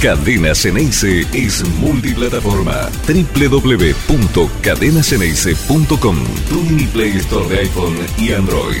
Cadena Ceneice es multiplataforma. www.cadenaceneice.com Tu mini Play Store de iPhone y Android.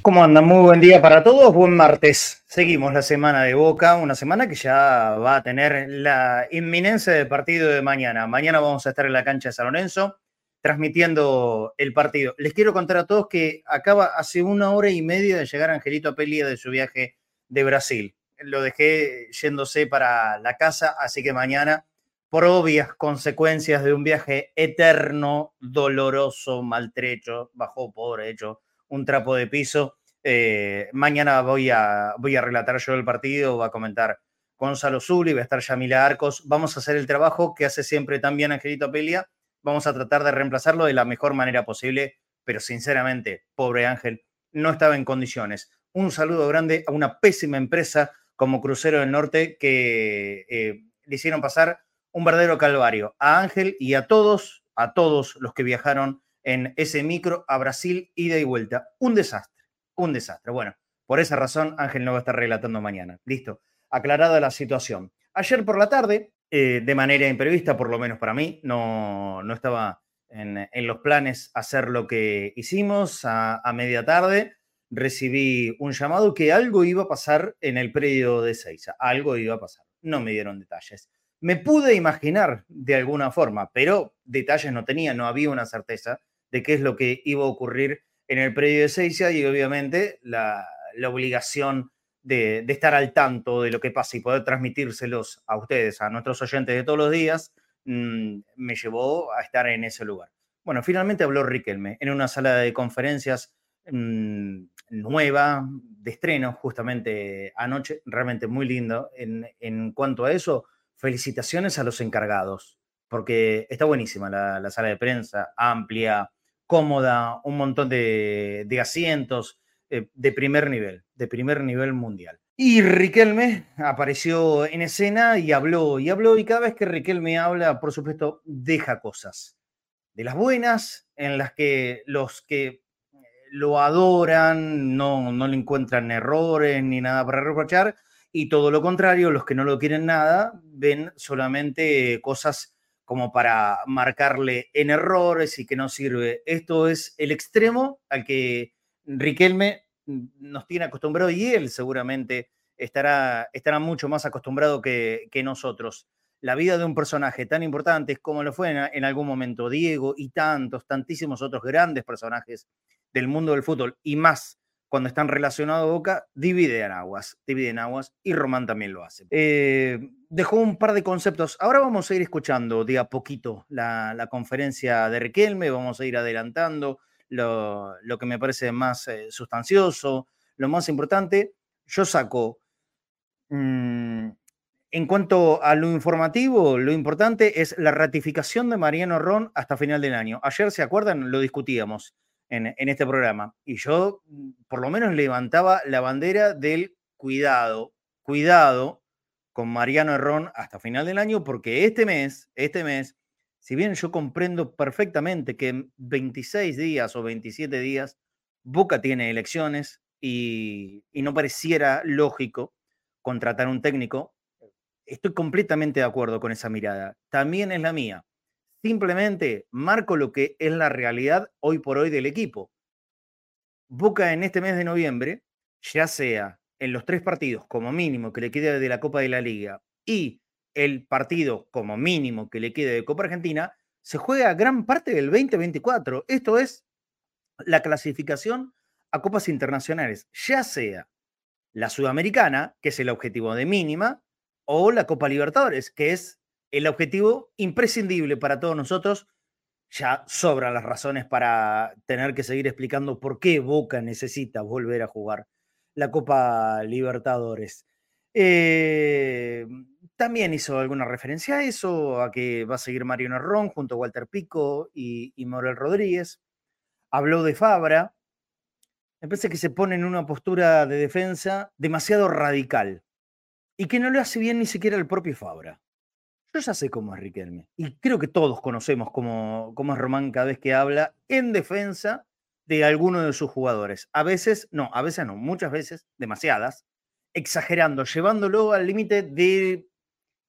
¿Cómo andan? Muy buen día para todos. Buen martes. Seguimos la semana de Boca, una semana que ya va a tener la inminencia del partido de mañana. Mañana vamos a estar en la cancha de San Lorenzo transmitiendo el partido. Les quiero contar a todos que acaba hace una hora y media de llegar Angelito Apelia de su viaje de Brasil. Lo dejé yéndose para la casa, así que mañana, por obvias consecuencias de un viaje eterno, doloroso, maltrecho, bajo pobre hecho un trapo de piso, eh, mañana voy a, voy a relatar yo el partido, va a comentar Gonzalo Zuli, va a estar Yamila Arcos, vamos a hacer el trabajo que hace siempre también Angelito Apelia, vamos a tratar de reemplazarlo de la mejor manera posible, pero sinceramente, pobre Ángel, no estaba en condiciones un saludo grande a una pésima empresa como Crucero del Norte que eh, le hicieron pasar un verdadero calvario a Ángel y a todos, a todos los que viajaron en ese micro a Brasil, ida y vuelta. Un desastre, un desastre. Bueno, por esa razón Ángel no va a estar relatando mañana. Listo, aclarada la situación. Ayer por la tarde, eh, de manera imprevista, por lo menos para mí, no, no estaba en, los planes hacer lo que hicimos a, a media tarde recibí un llamado que algo iba a pasar en el predio de Seiza, algo iba a pasar. No me dieron detalles. Me pude imaginar de alguna forma, pero detalles no tenía, no había una certeza de qué es lo que iba a ocurrir en el predio de Seiza y obviamente la, obligación de, estar al tanto de lo que pasa y poder transmitírselos a ustedes, a nuestros oyentes de todos los días, mm, me llevó a estar en ese lugar. Bueno, finalmente habló Riquelme en una sala de conferencias mm, nueva, de estreno, justamente anoche, realmente muy lindo. En, cuanto a eso, felicitaciones a los encargados, porque está buenísima la, sala de prensa, amplia, cómoda, un montón de, asientos eh, de primer nivel, de primer nivel mundial. Y Riquelme apareció en escena y habló, y habló, y cada vez que Riquelme habla, por supuesto, deja cosas. De las buenas, en las que los que lo adoran, no, no le encuentran errores ni nada para reprochar, y todo lo contrario, los que no lo quieren nada, ven solamente cosas como para marcarle en errores y que no sirve. Esto es el extremo al que Riquelme nos tiene acostumbrado y él seguramente estará, estará mucho más acostumbrado que, nosotros. La vida de un personaje tan importante como lo fue en algún momento Diego y tantos, tantísimos otros grandes personajes del mundo del fútbol y más cuando están relacionados a Boca, dividen aguas, dividen aguas y Román también lo hace. Eh, dejó un par de conceptos. Ahora vamos a ir escuchando de a poquito la, conferencia de Riquelme, vamos a ir adelantando lo, que me parece más eh, sustancioso, lo más importante. Yo saco, mm, en cuanto a lo informativo, lo importante es la ratificación de Mariano Ron hasta final del año. Ayer, ¿se acuerdan? Lo discutíamos en, este programa. Y yo mm, por lo menos levantaba la bandera del cuidado, cuidado con Mariano Herrón hasta final del año, porque este mes, este mes, si bien yo comprendo perfectamente que en 26 días o 27 días Boca tiene elecciones y, y no pareciera lógico contratar un técnico, estoy completamente de acuerdo con esa mirada. También es la mía. Simplemente marco lo que es la realidad hoy por hoy del equipo. Boca en este mes de noviembre, ya sea en los tres partidos como mínimo que le quede de la Copa de la Liga y el partido como mínimo que le quede de Copa Argentina, se juega gran parte del 2024. Esto es la clasificación a copas internacionales, ya sea la sudamericana, que es el objetivo de mínima, o la Copa Libertadores, que es el objetivo imprescindible para todos nosotros. Ya sobran las razones para tener que seguir explicando por qué Boca necesita volver a jugar la Copa Libertadores. Eh, también hizo alguna referencia a eso, a que va a seguir Mario Nerrón junto a Walter Pico y, y Morel Rodríguez. Habló de Fabra. Me parece que se pone en una postura de defensa demasiado radical y que no le hace bien ni siquiera el propio Fabra. Yo ya sé cómo es Riquelme. Y creo que todos conocemos cómo, cómo es Román cada vez que habla en defensa de alguno de sus jugadores. A veces, no, a veces no, muchas veces, demasiadas, exagerando, llevándolo al límite de,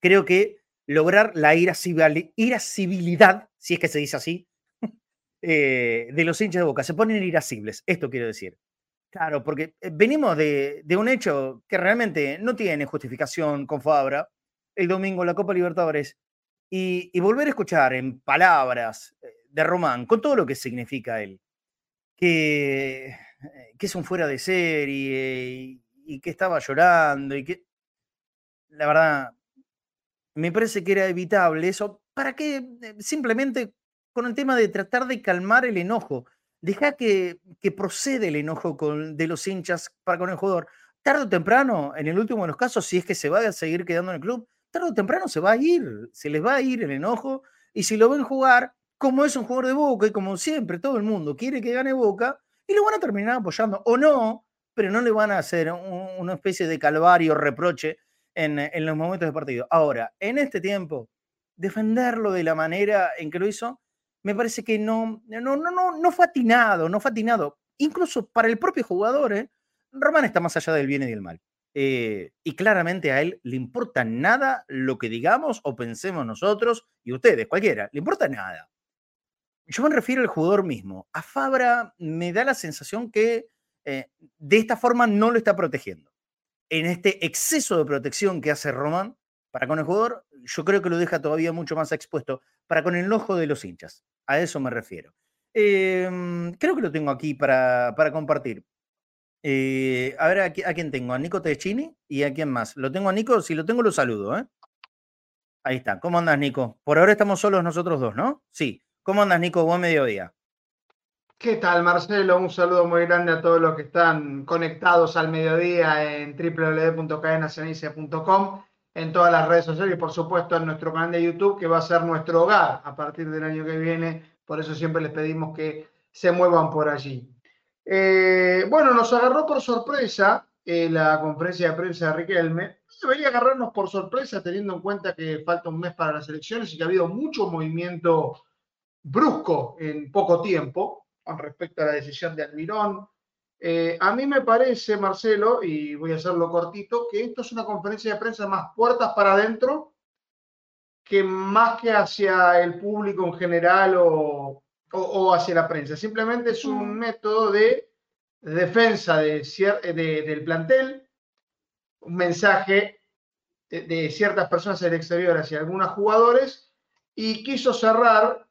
creo que, lograr la irascibilidad, si es que se dice así, eh, de los hinchas de boca. Se ponen irascibles, esto quiero decir. Claro, porque eh, venimos de, un hecho que realmente no tiene justificación con Fabra, el domingo la Copa Libertadores, y, volver a escuchar en palabras eh, de Román, con todo lo que significa él, que, que es un fuera de serie y que estaba llorando y que, la verdad, me parece que era evitable eso. ¿Para qué? Eh, simplemente con el tema de tratar de calmar el enojo. Deja que, que procede el enojo con, de los hinchas para con el jugador. Tarde o temprano, en el último de los casos, si es que se va a seguir quedando en el club, tarde o temprano se va a ir, se les va a ir el enojo. Y si lo ven jugar, como es un jugador de Boca y como siempre todo el mundo quiere que gane Boca, y lo van a terminar apoyando o no, pero no le van a hacer una especie de calvario, reproche en, los momentos de partido. Ahora, en este tiempo, defenderlo de la manera en que lo hizo, me parece que no, no, no, no, no fue atinado, no fue atinado. Incluso para el propio jugador, ¿eh? Román está más allá del bien y del mal. Eh, y claramente a él le importa nada lo que digamos o pensemos nosotros y ustedes, cualquiera, le importa nada. Yo me refiero al jugador mismo. A Fabra me da la sensación que eh, de esta forma no lo está protegiendo en este exceso de protección que hace Román para con el jugador, yo creo que lo deja todavía mucho más expuesto para con el ojo de los hinchas. A eso me refiero. Em, creo que lo tengo aquí para, compartir. Eh, a ver, ¿a, quién tengo? A Nico Techini y a quién más. Lo tengo a Nico, si lo tengo lo saludo. ¿eh? Ahí está. ¿Cómo andas, Nico? Por ahora estamos solos nosotros dos, ¿no? Sí. ¿Cómo andas, Nico? Buen mediodía. ¿Qué tal, Marcelo? Un saludo muy grande a todos los que están conectados al mediodía en www.cadenacenicia.com, en todas las redes sociales y, por supuesto, en nuestro canal de YouTube, que va a ser nuestro hogar a partir del año que viene. Por eso siempre les pedimos que se muevan por allí. Eh, bueno, nos agarró por sorpresa eh, la conferencia de prensa de Riquelme. Debería agarrarnos por sorpresa teniendo en cuenta que falta un mes para las elecciones y que ha habido mucho movimiento brusco en poco tiempo con respecto a la decisión de Almirón. Eh, a mí me parece, Marcelo, y voy a hacerlo cortito, que esto es una conferencia de prensa más puertas para adentro que más que hacia el público en general o, hacia la prensa. Simplemente es un mm. método de defensa de, del plantel, un mensaje de, de ciertas personas del exterior hacia algunos jugadores y quiso cerrar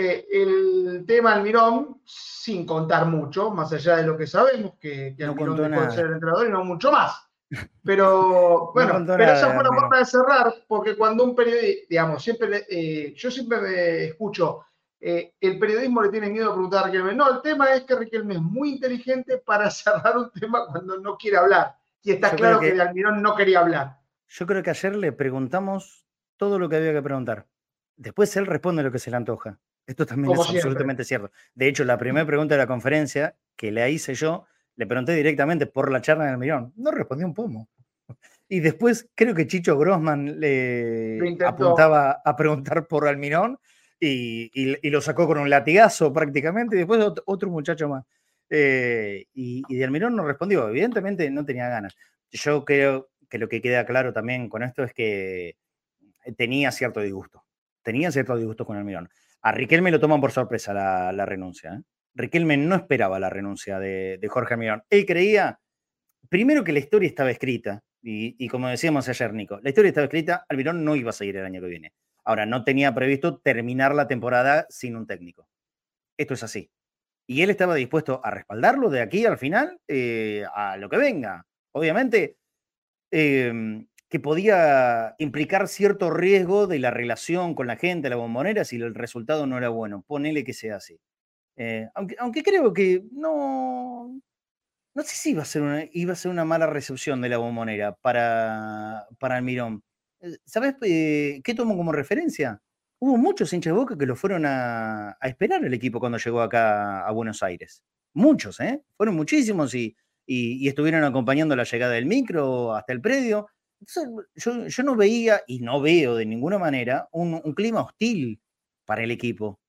eh, el tema Almirón, sin contar mucho, más allá de lo que sabemos, que, que Almirón puede ser el entrenador y no mucho más. Pero bueno, pero esa fue una forma de cerrar, porque cuando un periodista, digamos, siempre, eh, yo siempre me escucho, eh, el periodismo le tiene miedo a preguntar a Riquelme. No, el tema es que Riquelme es muy inteligente para cerrar un tema cuando no quiere hablar. Y está claro que, que Almirón no quería hablar. Yo creo que ayer le preguntamos todo lo que había que preguntar. Después él responde lo que se le antoja. Esto también es absolutamente cierto. De hecho, la primera pregunta de la conferencia que le hice yo, le pregunté directamente por la charla del millón. No respondió un pomo. Y después creo que Chicho Grossman le apuntaba a preguntar por Almirón y, y, lo sacó con un latigazo prácticamente. Y después otro, muchacho más. Eh, y, y de Almirón no respondió. Evidentemente no tenía ganas. Yo creo que lo que queda claro también con esto es que tenía cierto disgusto. Tenía cierto disgusto con Almirón. A Riquelme lo toman por sorpresa la, renuncia. ¿eh? Riquelme no esperaba la renuncia de, Jorge Almirón. Él creía, primero que la historia estaba escrita, y, como decíamos ayer, Nico, la historia estaba escrita, Almirón no iba a seguir el año que viene. Ahora, no tenía previsto terminar la temporada sin un técnico. Esto es así. Y él estaba dispuesto a respaldarlo de aquí al final, eh, a lo que venga. Obviamente, em, que podía implicar cierto riesgo de la relación con la gente, la bombonera, si el resultado no era bueno. Ponele que sea así. Eh, aunque, creo que no, no sé si iba a ser una, iba a ser una mala recepción de la bombonera para, para Almirón. Eh, ¿Sabes eh, qué tomo como referencia? Hubo muchos hinchas de boca que lo fueron a, esperar el equipo cuando llegó acá a Buenos Aires. Muchos, ¿eh? Fueron muchísimos y, y estuvieron acompañando la llegada del micro hasta el predio yo, no veía y no veo de ninguna manera un, clima hostil para el equipo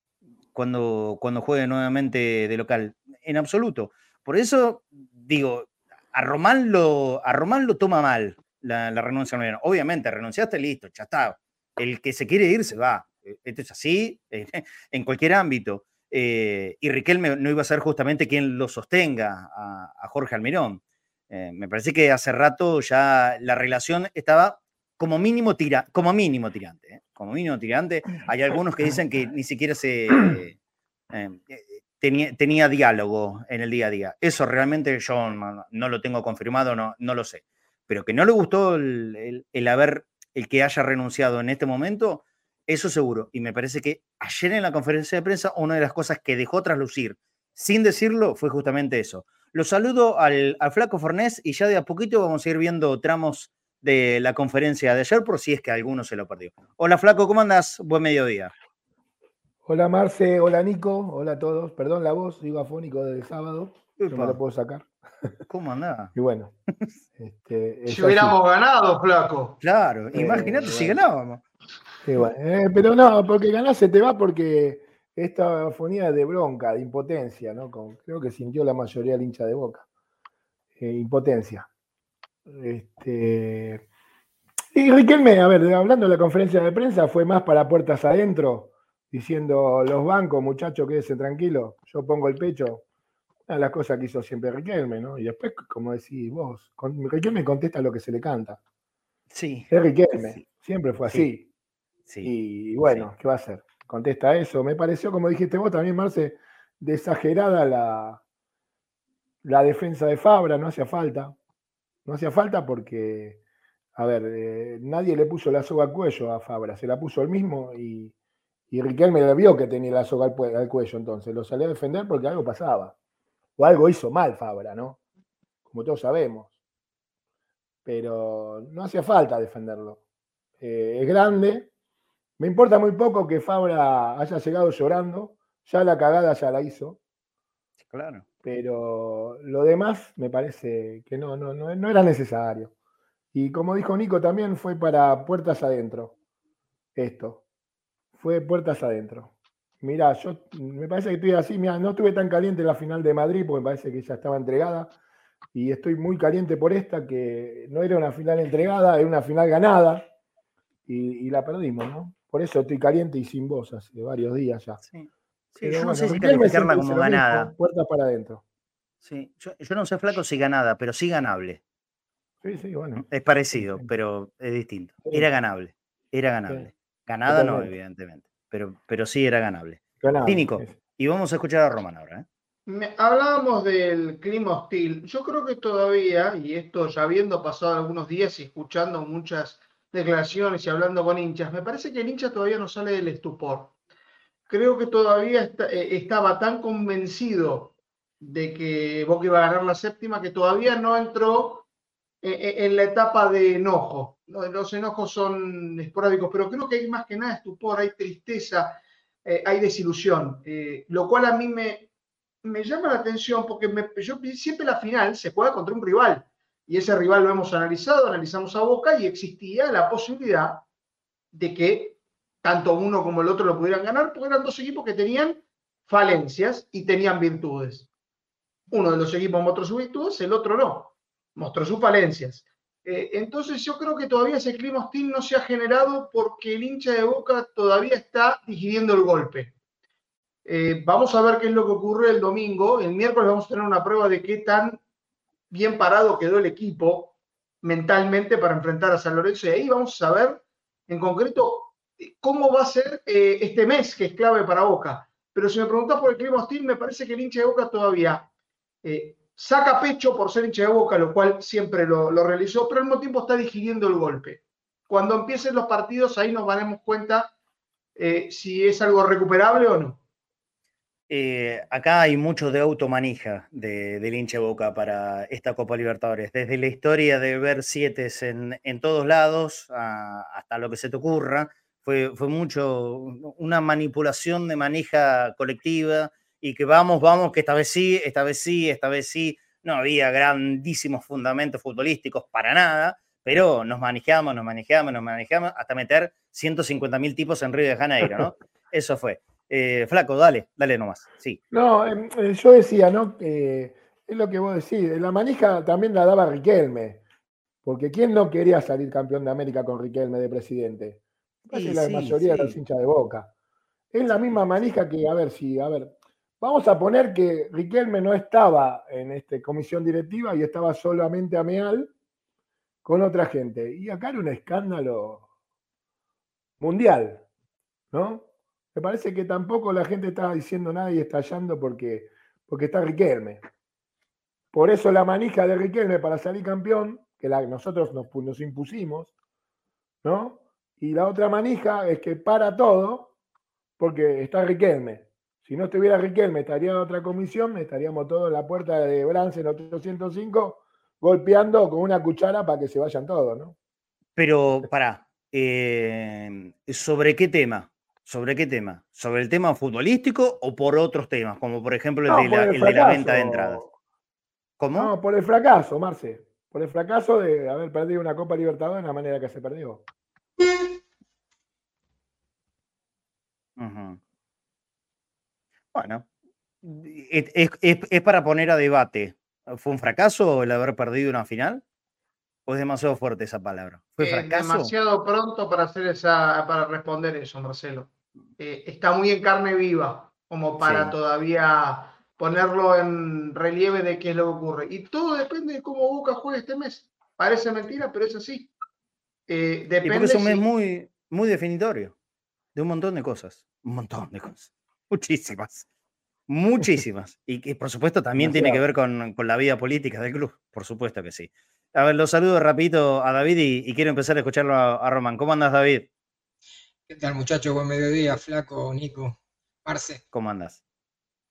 cuando, cuando juegue nuevamente de local, en absoluto. Por eso digo, a, Román lo, a Román lo toma mal la, renuncia a Obviamente, renunciaste, listo, ya está. El que se quiere ir se va. E, esto es así en cualquier ámbito. Eh, y Riquelme no iba a ser justamente quien lo sostenga a, Jorge Almirón. Eh, me parece que hace rato ya la relación estaba como mínimo, tira, como mínimo tirante. ¿eh? Como mínimo tirante. Hay algunos que dicen que ni siquiera se tenía, tenía, diálogo en el día a día. Eso realmente yo no, lo tengo confirmado, no, no, lo sé. Pero que no le gustó el, el haber, el que haya renunciado en este momento, eso seguro. Y me parece que ayer en la conferencia de prensa, una de las cosas que dejó traslucir, sin decirlo, fue justamente eso. Lo saludo al, flaco Fornés y ya de a poquito vamos a ir viendo tramos de la conferencia de ayer por si es que alguno se lo perdió. Hola flaco, ¿cómo andas? Buen mediodía. Hola Marce, hola Nico, hola a todos. Perdón la voz, digo afónico del sábado, no me lo puedo sacar. ¿Cómo andaba? Y bueno. Este, si hubiéramos ganado, flaco. Claro, imagínate si ganábamos. Eh, pero no, porque ganás se te va porque esta fonía de bronca, de impotencia, ¿no? creo que sintió la mayoría del hincha de boca. Eh, impotencia. Este, y Riquelme, a ver, hablando de la conferencia de prensa, fue más para puertas adentro, diciendo los bancos, muchachos, quédense tranquilos, yo pongo el pecho. Una de las cosas que hizo siempre Riquelme, ¿no? Y después, como decís vos, Riquelme contesta lo que se le canta. Sí. Es Riquelme, siempre fue así. Y bueno, ¿qué va a hacer? Contesta eso. Me pareció, como dijiste vos también, Marce, de exagerada la, la defensa de Fabra, no hacía falta. No hacía falta porque, a ver, eh, nadie le puso la soga al cuello a Fabra, se la puso él mismo y, y Riquelme le vio que tenía la soga al, al, cuello, entonces lo salió a defender porque algo pasaba. O algo hizo mal Fabra, ¿no? Como todos sabemos. Pero no hacía falta defenderlo. Eh, es grande, me importa muy poco que Fabra haya llegado llorando, ya la cagada ya la hizo. Claro. Pero lo demás me parece que no, no, no, era necesario. Y como dijo Nico, también fue para puertas adentro. Esto. Fue puertas adentro. Mirá, yo me parece que estoy así, mira, no estuve tan caliente en la final de Madrid porque me parece que ya estaba entregada. Y estoy muy caliente por esta, que no era una final entregada, era una final ganada. y la perdimos, ¿no? Por eso estoy caliente y sin voz hace varios días ya. Sí, yo no sé si calificarla como ganada. Puertas para adentro. Sí, yo, no sé, flaco, si ganada, pero sí ganable. Sí, sí, bueno. Es parecido, pero es distinto. Era ganable, era ganable. Ganada no, evidentemente, pero, pero sí era ganable. Cínico. Y vamos a escuchar a Román ahora. ¿eh? hablábamos del clima hostil. Yo creo que todavía, y esto ya habiendo pasado algunos días y escuchando muchas declaraciones y hablando con hinchas, me parece que el hincha todavía no sale del estupor. Creo que todavía eh, estaba tan convencido de que Boca iba a ganar la séptima que todavía no entró en la etapa de enojo. Los enojos son esporádicos, pero creo que hay más que nada estupor, hay tristeza, hay desilusión, lo cual a mí me, me llama la atención porque yo, siempre la final se juega contra un rival y ese rival lo hemos analizado, analizamos a Boca y existía la posibilidad de que tanto uno como el otro lo pudieran ganar, porque eran dos equipos que tenían falencias y tenían virtudes. Uno de los equipos mostró sus virtudes, el otro no, mostró sus falencias. Eh, entonces yo creo que todavía ese clima hostil no se ha generado porque el hincha de Boca todavía está digiriendo el golpe. Eh, vamos a ver qué es lo que ocurre el domingo. El miércoles vamos a tener una prueba de qué tan bien parado quedó el equipo mentalmente para enfrentar a San Lorenzo y ahí vamos a ver en concreto cómo va a ser eh, este mes que es clave para Boca. Pero si me preguntas por el clima hostil, me parece que el hincha de Boca todavía saca pecho por ser hincha de Boca, lo cual siempre lo, realizó, pero al mismo tiempo está digiriendo el golpe. Cuando empiecen los partidos, ahí nos daremos cuenta eh, si es algo recuperable o no. Eh, acá hay mucho de automanija de, del hincha Boca para esta Copa Libertadores. Desde la historia de ver siete en, en, todos lados hasta lo que se te ocurra, fue, fue mucho una manipulación de manija colectiva y que vamos, vamos, que esta vez sí, esta vez sí, esta vez sí. No había grandísimos fundamentos futbolísticos para nada, pero nos manejamos, nos manejamos, nos manejamos hasta meter 150 mil tipos en Río de Janeiro, ¿no? Eso fue. Eh, flaco, dale, dale nomás. Sí. No, em, eh, yo decía, ¿no? Es lo que vos decís. La manija también la daba Riquelme. Porque ¿quién no quería salir campeón de América con Riquelme de presidente? Casi la mayoría de los hinchas de boca. Es la misma manija que, a ver si, a ver, vamos a poner que Riquelme no estaba en esta comisión directiva y estaba solamente Ameal con otra gente. Y acá era un escándalo mundial, ¿no? Me parece que tampoco la gente estaba diciendo nada y estallando porque, porque está Riquelme. Por eso la manija de Riquelme para salir campeón, que nosotros nos, nos impusimos, ¿no? Y la otra manija es que para todo porque está Riquelme. Si no estuviera Riquelme, estaría en otra comisión, estaríamos todos en la puerta de Brance en 805 golpeando con una cuchara para que se vayan todos, ¿no? Pero, pará, eh, ¿sobre qué tema? ¿Sobre qué tema? ¿Sobre el tema futbolístico o por otros temas? Como por ejemplo el, de, la, de, la, venta de entradas. ¿Cómo? No, por el fracaso, Marce. Por el fracaso de haber perdido una Copa Libertadores de la manera que se perdió. Bueno, es, para poner a debate. ¿Fue un fracaso el haber perdido una final? ¿O es demasiado fuerte esa palabra? ¿Fue fracaso? demasiado pronto para hacer esa, para responder eso, Marcelo. Eh, está muy en carne viva, como para todavía ponerlo en relieve de qué es lo que ocurre. Y todo depende de cómo Boca juegue este mes. Parece mentira, pero es así. Eh, depende es un mes muy, muy definitorio de un montón de cosas. Un montón de cosas. Muchísimas. Muchísimas. Y que por supuesto también tiene que ver con, la vida política del club. Por supuesto que sí. A ver, lo saludo rapidito a David y, quiero empezar a escucharlo a Román. ¿Cómo andas, David? ¿Qué tal, muchachos? Buen mediodía, Flaco, Nico, Marce. ¿Cómo andas?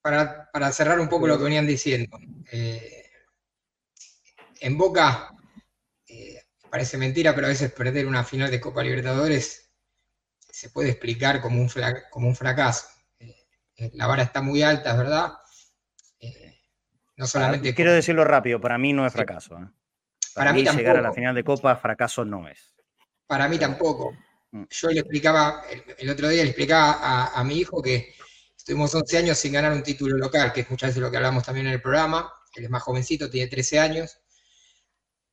Para, cerrar un poco lo que venían diciendo. Eh, en Boca, eh, parece mentira, pero a veces perder una final de Copa Libertadores se puede explicar como un, como un fracaso. Eh, la vara está muy alta, es verdad. no solamente. quiero decirlo rápido, para mí no es fracaso. Para, mí, llegar a la final de Copa, fracaso no es. Para mí tampoco. Mm. Yo le explicaba, el, otro día le explicaba a, mi hijo que estuvimos 11 años sin ganar un título local, que es muchas veces lo que hablamos también en el programa, él es más jovencito, tiene 13 años,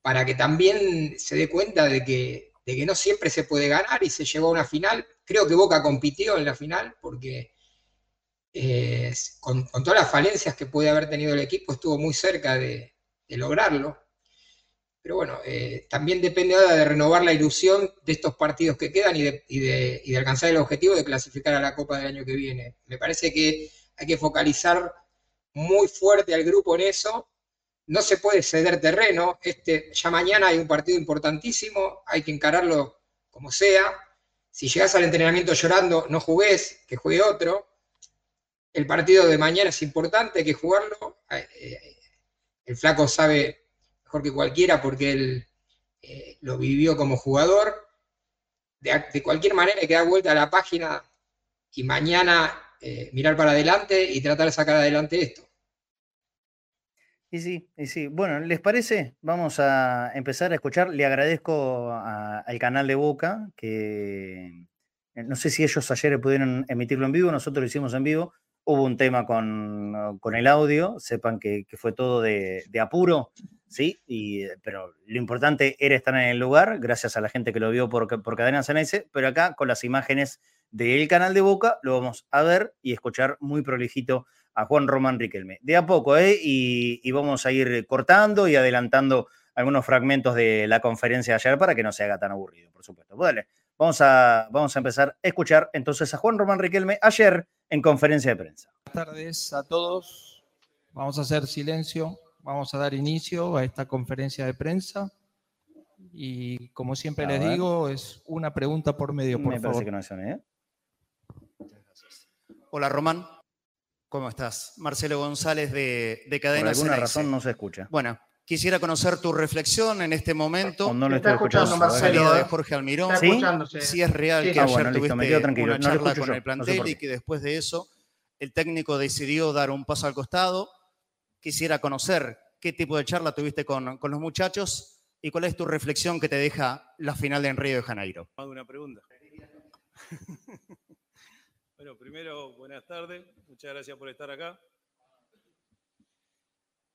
para que también se dé cuenta de que, de que no siempre se puede ganar y se llegó a una final. Creo que Boca compitió en la final porque eh, con, todas las falencias que puede haber tenido el equipo estuvo muy cerca de lograrlo. Pero bueno, eh, también depende ahora de renovar la ilusión de estos partidos que quedan y de, alcanzar el objetivo de clasificar a la Copa del año que viene. Me parece que hay que focalizar muy fuerte al grupo en eso. No se puede ceder terreno. Este, ya mañana hay un partido importantísimo, hay que encararlo como sea. Si llegas al entrenamiento llorando, no jugués, que juegue otro. El partido de mañana es importante, hay que jugarlo. Eh, eh, el flaco sabe mejor que cualquiera porque él eh, lo vivió como jugador. De, cualquier manera hay que dar vuelta a la página y mañana mirar para adelante y tratar de sacar adelante esto. Y sí, y sí. Bueno, ¿les parece? Vamos a empezar a escuchar. Le agradezco al canal de Boca, que no sé si ellos ayer pudieron emitirlo en vivo, nosotros lo hicimos en vivo. Hubo un tema con, el audio, sepan que, fue todo de, apuro, ¿sí? Y, eh, pero lo importante era estar en el lugar, gracias a la gente que lo vio por, por Cadena Ceneice, pero acá con las imágenes del canal de Boca lo vamos a ver y escuchar muy prolijito a Juan Román Riquelme. De a poco, ¿eh? Y, vamos a ir cortando y adelantando algunos fragmentos de la conferencia de ayer para que no se haga tan aburrido, por supuesto. Pues vamos a, vamos a empezar a escuchar entonces a Juan Román Riquelme ayer en conferencia de prensa. Buenas tardes a todos. Vamos a hacer silencio Vamos a dar inicio a esta conferencia de prensa. Y como siempre les digo, es una pregunta por medio, por Me favor. Parece que no es ¿eh? Hola, Román. ¿Cómo estás? Marcelo González de, de Cadena Por alguna razón no se escucha. Bueno, quisiera conocer tu reflexión en este momento. No, lo estoy escuchando, Marcelo. de ¿eh? Jorge Almirón. Si es real que ayer ah, tuviste una charla con el plantel y que después de eso el técnico decidió dar un paso al costado quisiera conocer qué tipo de charla tuviste con, los muchachos y cuál es tu reflexión que te deja la final de en Río de Janeiro. Una pregunta. bueno, primero, buenas tardes. Muchas gracias por estar acá.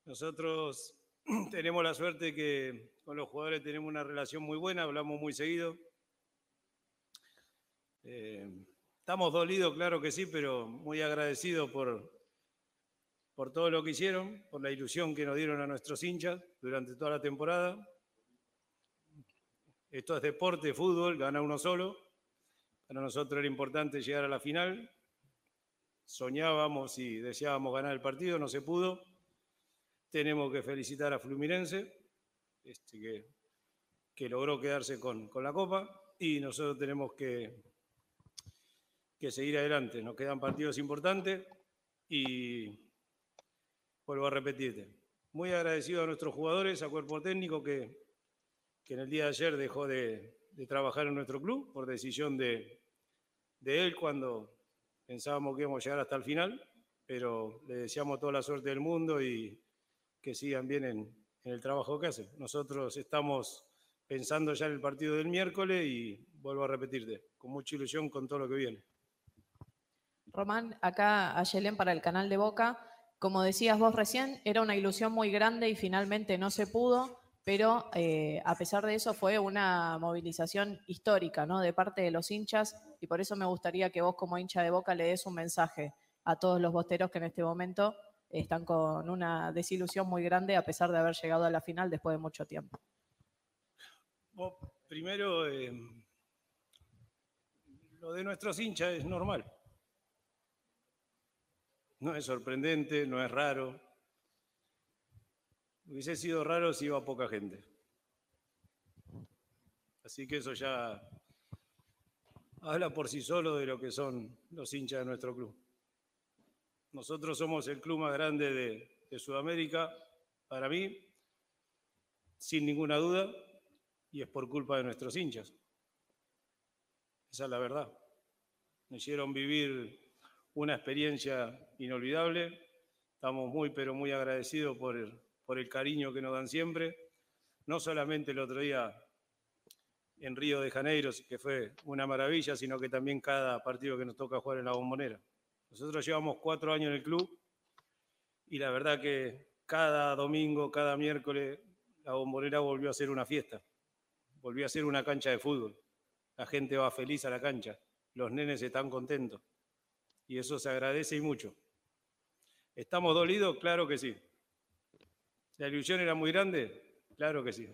Nosotros tenemos la suerte que con los jugadores tenemos una relación muy buena, hablamos muy seguido. Eh, estamos dolidos, claro que sí, pero muy agradecidos por, por todo lo que hicieron, por la ilusión que nos dieron a nuestros hinchas durante toda la temporada. Esto es deporte, fútbol, gana uno solo. Para nosotros era importante llegar a la final. Soñábamos y deseábamos ganar el partido, no se pudo. Tenemos que felicitar a Fluminense, este, que, que, logró quedarse con, con, la Copa, y nosotros tenemos que, que seguir adelante. Nos quedan partidos importantes y vuelvo a repetirte. Muy agradecido a nuestros jugadores, a cuerpo técnico que, que en el día de ayer dejó de, trabajar en nuestro club por decisión de, él cuando pensábamos que íbamos a llegar hasta el final, pero le deseamos toda la suerte del mundo y que sigan bien en, el trabajo que hacen. Nosotros estamos pensando ya en el partido del miércoles y vuelvo a repetirte, con mucha ilusión con todo lo que viene. Román, acá a Yelén para el canal de Boca. Como decías vos recién, era una ilusión muy grande y finalmente no se pudo, pero eh, a pesar de eso fue una movilización histórica ¿no? de parte de los hinchas y por eso me gustaría que vos como hincha de Boca le des un mensaje a todos los bosteros que en este momento están con una desilusión muy grande a pesar de haber llegado a la final después de mucho tiempo. primero, eh, lo de nuestros hinchas es normal. No es sorprendente, no es raro. Hubiese sido raro si iba poca gente. Así que eso ya habla por sí solo de lo que son los hinchas de nuestro club. Nosotros somos el club más grande de, Sudamérica, para mí, sin ninguna duda, y es por culpa de nuestros hinchas. Esa es la verdad. Me hicieron vivir una experiencia inolvidable. Estamos muy, pero muy agradecidos por el, por el cariño que nos dan siempre. No solamente el otro día en Río de Janeiro, que fue una maravilla, sino que también cada partido que nos toca jugar en la bombonera. Nosotros llevamos cuatro años en el club y la verdad que cada domingo, cada miércoles, la bombonera volvió a ser una fiesta, volvió a ser una cancha de fútbol. La gente va feliz a la cancha, los nenes están contentos y eso se agradece y mucho. ¿Estamos dolidos? Claro que sí. ¿La ilusión era muy grande? Claro que sí.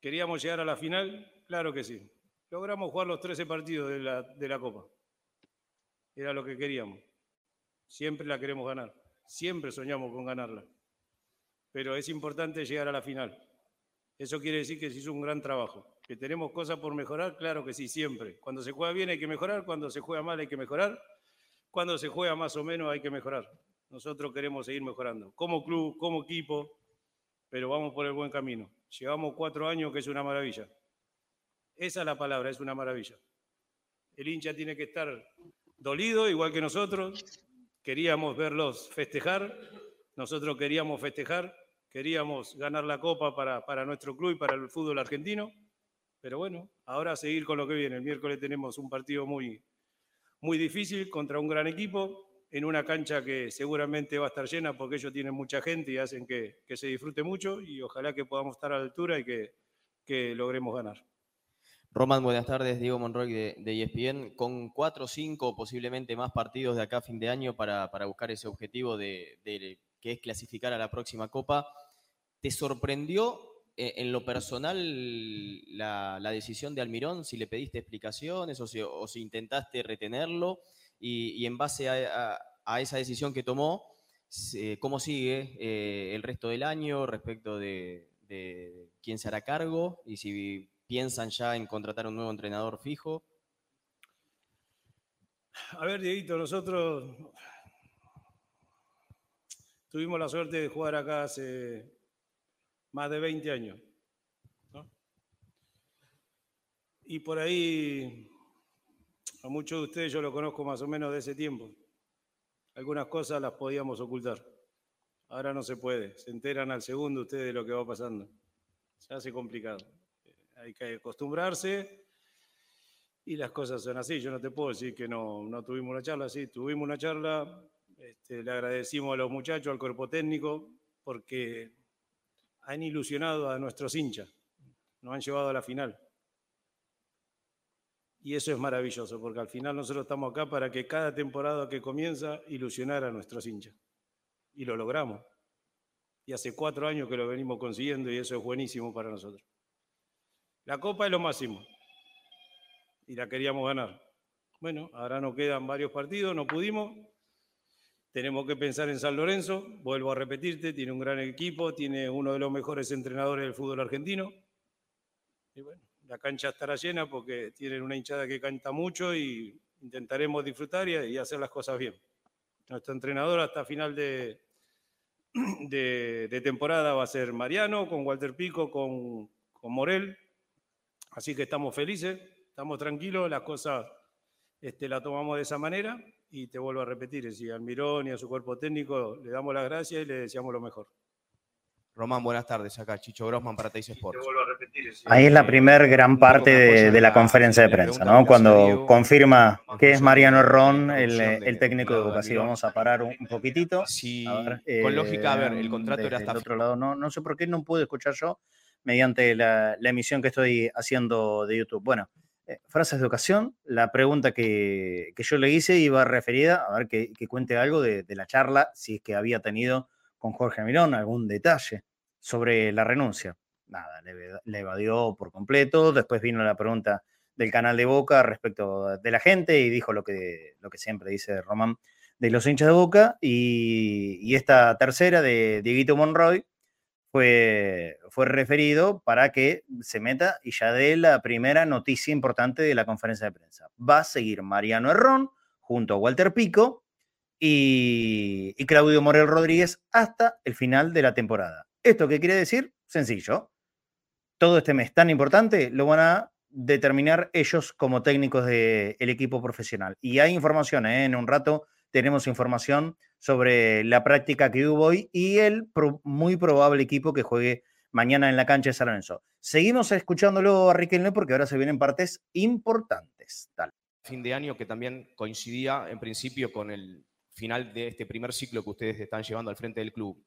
¿Queríamos llegar a la final? Claro que sí. Logramos jugar los 13 partidos de la, de la Copa. Era lo que queríamos. Siempre la queremos ganar. Siempre soñamos con ganarla. Pero es importante llegar a la final. Eso quiere decir que se hizo un gran trabajo. ¿Que tenemos cosas por mejorar? Claro que sí, siempre. Cuando se juega bien hay que mejorar, cuando se juega mal hay que mejorar cuando se juega más o menos hay que mejorar. Nosotros queremos seguir mejorando, como club, como equipo, pero vamos por el buen camino. Llevamos cuatro años, que es una maravilla. Esa es la palabra, es una maravilla. El hincha tiene que estar dolido, igual que nosotros. Queríamos verlos festejar, nosotros queríamos festejar, queríamos ganar la copa para, para nuestro club y para el fútbol argentino. Pero bueno, ahora a seguir con lo que viene. El miércoles tenemos un partido muy, muy difícil contra un gran equipo, en una cancha que seguramente va a estar llena porque ellos tienen mucha gente y hacen que, se disfrute mucho y ojalá que podamos estar a la altura y que, logremos ganar. Román, buenas tardes. Diego Monroy de, de, ESPN. Con cuatro o cinco, posiblemente más partidos de acá a fin de año para, buscar ese objetivo de, que es clasificar a la próxima Copa, ¿te sorprendió eh, en lo personal, la, decisión de Almirón, si le pediste explicaciones o si, intentaste retenerlo, y, en base a, esa decisión que tomó, ¿cómo sigue eh, el resto del año respecto de, quién se hará cargo y si piensan ya en contratar un nuevo entrenador fijo? A ver, Dieguito, nosotros tuvimos la suerte de jugar acá hace más de 20 años. Y por ahí, a muchos de ustedes yo lo conozco más o menos de ese tiempo. Algunas cosas las podíamos ocultar. Ahora no se puede. Se enteran al segundo ustedes de lo que va pasando. Se hace complicado. Hay que acostumbrarse y las cosas son así. Yo no te puedo decir que no, no tuvimos una charla. Sí, tuvimos una charla. Este, le agradecimos a los muchachos, al cuerpo técnico, porque han ilusionado a nuestros hinchas, nos han llevado a la final. Y eso es maravilloso, porque al final nosotros estamos acá para que cada temporada que comienza ilusionar a nuestros hinchas. Y lo logramos. Y hace cuatro años que lo venimos consiguiendo y eso es buenísimo para nosotros. La copa es lo máximo. Y la queríamos ganar. Bueno, ahora nos quedan varios partidos, no pudimos. Tenemos que pensar en San Lorenzo, vuelvo a repetirte, tiene un gran equipo, tiene uno de los mejores entrenadores del fútbol argentino. Y bueno, la cancha estará llena porque tienen una hinchada que canta mucho y intentaremos disfrutar y, hacer las cosas bien. Nuestro entrenador hasta final de, temporada va a ser Mariano, con Walter Pico, con Morel. Así que estamos felices, estamos tranquilos, las cosas este, la tomamos de esa manera y te vuelvo a repetir, si al Mirón y a su cuerpo técnico le damos las gracias y le deseamos lo mejor. Román, buenas tardes. Acá Chicho Grossman para Teis Sports. Ahí es la primer gran parte de, la conferencia de prensa, ¿no? Cuando confirma que es Mariano Ron, el, técnico de Boca. vamos a parar un, poquitito. Sí, con lógica, a ver, el contrato era hasta... El otro lado, no, no sé por qué no pude escuchar yo mediante la, emisión que estoy haciendo de YouTube. Bueno, eh, frases de ocasión, la pregunta que, yo le hice iba referida, a ver que, cuente algo de, la charla, si es que había tenido con Jorge Mirón, algún detalle sobre la renuncia. Nada, le, evadió por completo. Después vino la pregunta del canal de Boca respecto de la gente y dijo lo que, lo que siempre dice Román de los hinchas de Boca. Y, y esta tercera de Dieguito Monroy, fue, fue referido para que se meta y ya dé la primera noticia importante de la conferencia de prensa. Va a seguir Mariano Herrón junto a Walter Pico y, Claudio Morel Rodríguez hasta el final de la temporada. ¿Esto qué quiere decir? Sencillo. Todo este mes tan importante lo van a determinar ellos como técnicos del equipo profesional. Y hay información, ¿eh? en un rato tenemos información sobre la práctica que hubo hoy y el muy probable equipo que juegue mañana en la cancha de San Lorenzo. Seguimos escuchándolo a Riquelme porque ahora se vienen partes importantes. Fin de año que también coincidía en principio con el final de este primer ciclo que ustedes están llevando al frente del club.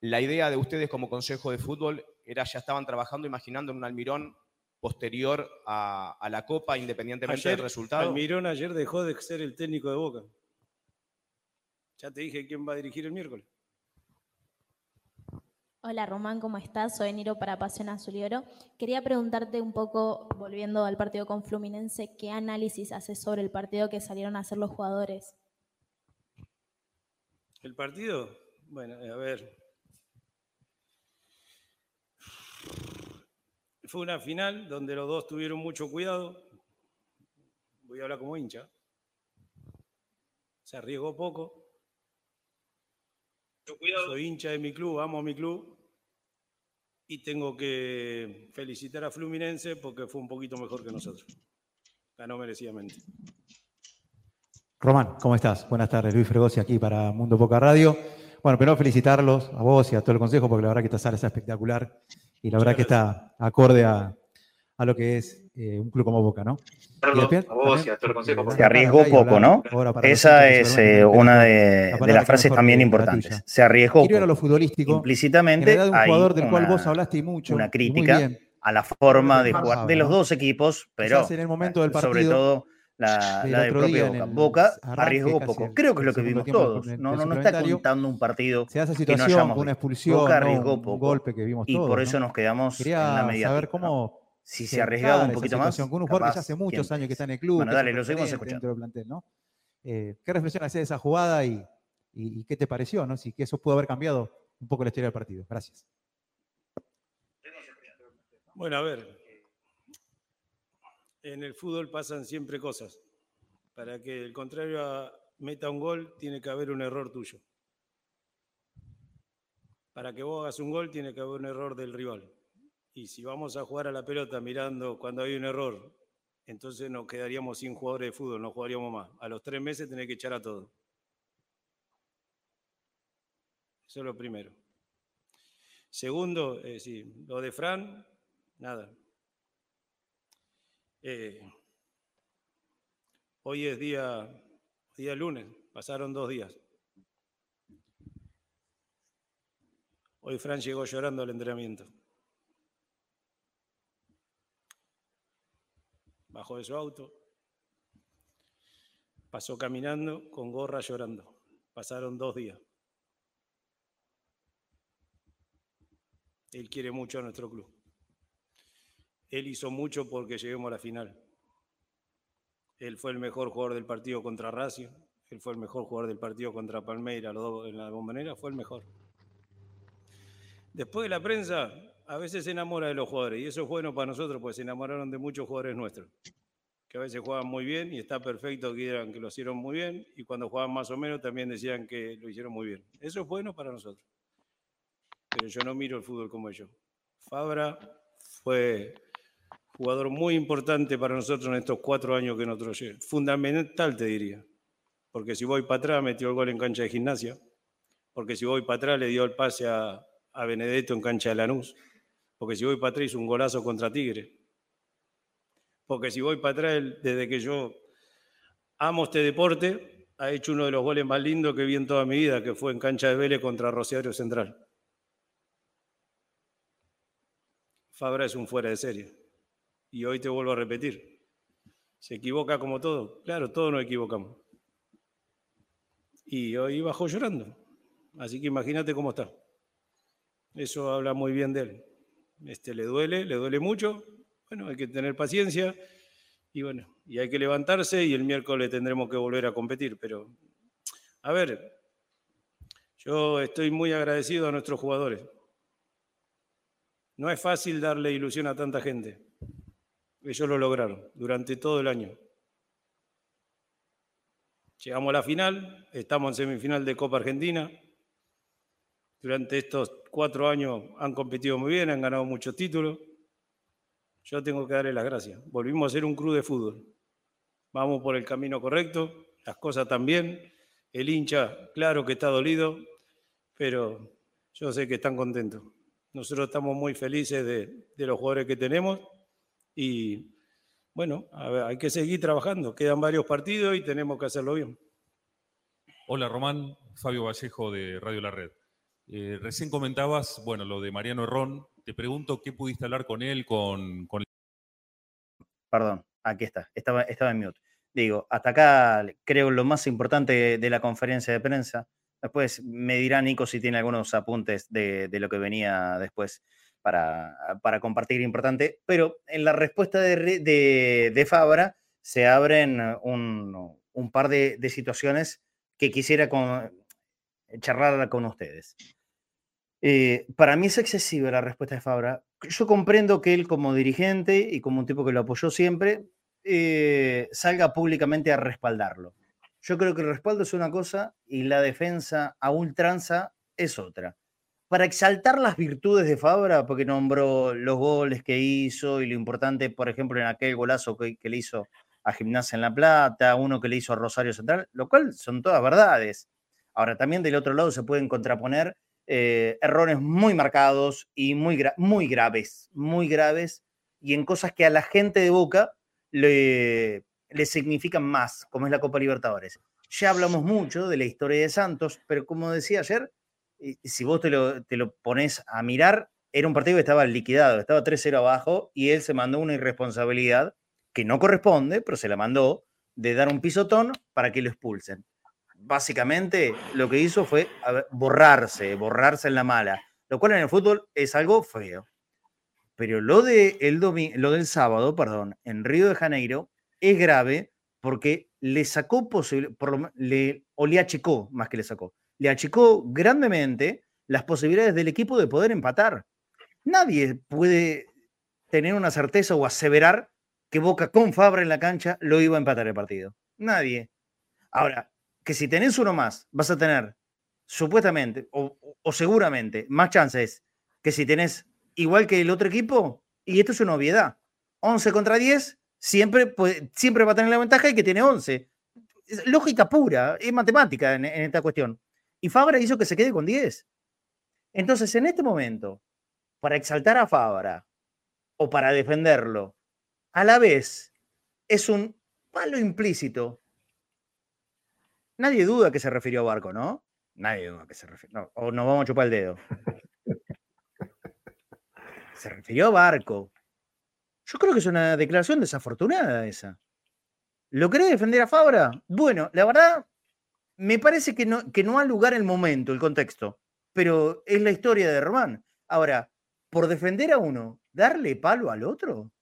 La idea de ustedes como Consejo de Fútbol era, ya estaban trabajando, imaginando en un Almirón posterior a, la Copa, independientemente del resultado. Almirón ayer dejó de ser el técnico de Boca. Ya te dije quién va a dirigir el miércoles. Hola Román, ¿cómo estás? Soy Niro para Pasión Azul y Oro. Quería preguntarte un poco, volviendo al partido con Fluminense, ¿qué análisis haces sobre el partido que salieron a hacer los jugadores? ¿El partido? Bueno, a ver. Fue una final donde los dos tuvieron mucho cuidado. Voy a hablar como hincha. Se arriesgó poco. Soy hincha de mi club, amo a mi club y tengo que felicitar a Fluminense porque fue un poquito mejor que nosotros. Ganó merecidamente. Román, ¿cómo estás? Buenas tardes, Luis Fregosi aquí para Mundo Poca Radio. Bueno, primero felicitarlos a vos y a todo el consejo porque la verdad que esta sala es espectacular y la verdad que está acorde a, a lo que es eh, un club como Boca, ¿no? Se arriesgó poco, ¿no? Esa es eh, una de, las frases también importantes. Se arriesgó poco. lo futbolístico. Implícitamente un jugador del cual vos hablaste mucho. Una crítica a la forma de jugar de los dos equipos, pero en el momento del partido, sobre todo la, la del propio Boca. Boca arriesgó poco. Creo que es lo que vimos todos. No, no, no está contando un partido se hace situación, que no hayamos una expulsión, Boca arriesgó poco. Un golpe que vimos y por eso nos quedamos en la media. saber cómo si se arriesgaba un poquito más. Con un jugador que ya hace muchos años que está en el club. Bueno, dale, lo seguimos escuchando. Plantel, ¿no? eh, ¿Qué reflexión haces de esa jugada y, y, qué te pareció? ¿no? Si que eso pudo haber cambiado un poco la historia del partido. Gracias. Bueno, a ver. En el fútbol pasan siempre cosas. Para que el contrario meta un gol, tiene que haber un error tuyo. Para que vos hagas un gol, tiene que haber un error del rival. Y si vamos a jugar a la pelota mirando cuando hay un error, entonces nos quedaríamos sin jugadores de fútbol, no jugaríamos más. A los tres meses tenés que echar a todo. Eso es lo primero. Segundo, eh, sí, lo de Fran, nada. Eh, hoy es día, día lunes, pasaron dos días. Hoy Fran llegó llorando al entrenamiento. Bajó de su auto, pasó caminando con gorra llorando. Pasaron dos días. Él quiere mucho a nuestro club. Él hizo mucho porque lleguemos a la final. Él fue el mejor jugador del partido contra Racing. Él fue el mejor jugador del partido contra Palmeira en la bombonera. Fue el mejor. Después de la prensa, a veces se enamora de los jugadores. Y eso es bueno para nosotros, porque se enamoraron de muchos jugadores nuestros. Que a veces juegan muy bien y está perfecto que digan que lo hicieron muy bien. Y cuando jugaban más o menos también decían que lo hicieron muy bien. Eso es bueno para nosotros. Pero yo no miro el fútbol como ellos. Fabra fue jugador muy importante para nosotros en estos cuatro años que nosotros llevamos. Fundamental, te diría. Porque si voy para atrás, metió el gol en cancha de gimnasia. Porque si voy para atrás, le dio el pase a, Benedetto en cancha de Lanús. Porque si voy para atrás, un golazo contra Tigre. Porque si voy para atrás, desde que yo amo este deporte, ha hecho uno de los goles más lindos que vi en toda mi vida, que fue en cancha de Vélez contra Rosario Central. Fabra es un fuera de serie. Y hoy te vuelvo a repetir. ¿Se equivoca como todo? Claro, todos nos equivocamos. Y hoy bajó llorando. Así que imagínate cómo está. Eso habla muy bien de él. Este, le duele, le duele mucho. Bueno, hay que tener paciencia. Y bueno, y hay que levantarse y el miércoles tendremos que volver a competir. Pero, a ver, yo estoy muy agradecido a nuestros jugadores. No es fácil darle ilusión a tanta gente. Ellos lo lograron durante todo el año. Llegamos a la final, estamos en semifinal de Copa Argentina. Durante estos cuatro años han competido muy bien, han ganado muchos títulos. Yo tengo que darle las gracias. Volvimos a ser un club de fútbol. Vamos por el camino correcto, las cosas también. El hincha, claro que está dolido, pero yo sé que están contentos. Nosotros estamos muy felices de, los jugadores que tenemos y bueno, hay que seguir trabajando. Quedan varios partidos y tenemos que hacerlo bien. Hola Román, Fabio Vallejo de Radio La Red. Eh, recién comentabas, bueno, lo de Mariano Herrón. Te pregunto qué pudiste hablar con él, con... Perdón, aquí está, estaba, estaba en mute. Digo, hasta acá creo lo más importante de la conferencia de prensa Después me dirá Nico si tiene algunos apuntes de, lo que venía después para, compartir importante. Pero en la respuesta de, Fabra se abren un, par de, situaciones que quisiera charlar con ustedes. Eh, para mí es excesiva la respuesta de Fabra. Yo comprendo que él como dirigente y como un tipo que lo apoyó siempre, eh, salga públicamente a respaldarlo. Yo creo que el respaldo es una cosa y la defensa a ultranza es otra. Para exaltar las virtudes de Fabra, porque nombró los goles que hizo y lo importante, por ejemplo, en aquel golazo que, le hizo a Gimnasia en La Plata, uno que le hizo a Rosario Central, lo cual son todas verdades. Ahora, también del otro lado se pueden contraponer eh, errores muy marcados y muy, muy graves, muy graves, y en cosas que a la gente de Boca le, le significan más, como es la Copa Libertadores. Ya hablamos mucho de la historia de Santos, pero como decía ayer, si vos te lo, te lo pones a mirar, era un partido que estaba liquidado, estaba 3-0 abajo y él se mandó una irresponsabilidad que no corresponde, pero se la mandó de dar un pisotón para que lo expulsen. Básicamente lo que hizo fue borrarse, borrarse en la mala, lo cual en el fútbol es algo feo. Pero lo, de el lo del sábado, perdón, en Río de Janeiro, es grave porque le sacó por le, o le achicó, más que le sacó, le achicó grandemente las posibilidades del equipo de poder empatar. Nadie puede tener una certeza o aseverar que Boca con Fabra en la cancha lo iba a empatar el partido. Nadie. Ahora, que si tenés uno más, vas a tener supuestamente o, seguramente más chances que si tenés igual que el otro equipo, y esto es una obviedad. 11 contra 10 siempre, siempre va a tener la ventaja y que tiene 11. Es lógica pura, es matemática en, esta cuestión. Y Fabra hizo que se quede con 10. Entonces, en este momento, para exaltar a Fabra o para defenderlo, a la vez es un palo implícito. Nadie duda que se refirió a Barco, ¿no? Nadie duda que se refirió. o nos vamos a chupar el dedo. Se refirió a Barco. Yo creo que es una declaración desafortunada esa. ¿Lo querés defender a Fabra? Bueno, la verdad, me parece que no, que no ha lugar el momento, el contexto, pero es la historia de Román. Ahora, por defender a uno, darle palo al otro,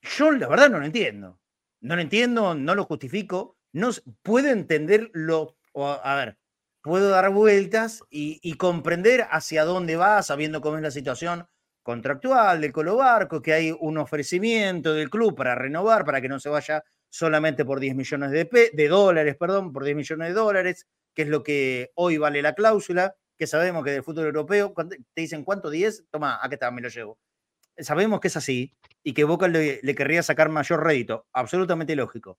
yo la verdad no lo entiendo. No lo entiendo, no lo justifico, no puedo entenderlo, o a, ver, puedo dar vueltas y, comprender hacia dónde va, sabiendo cómo es la situación contractual del Colo Barco, que hay un ofrecimiento del club para renovar, para que no se vaya solamente por 10 millones de, de dólares, perdón, por 10 millones de dólares, que es lo que hoy vale la cláusula, que sabemos que del fútbol europeo, te dicen cuánto, 10, toma, aquí está, me lo llevo. Sabemos que es así y que Boca le, querría sacar mayor rédito, absolutamente lógico.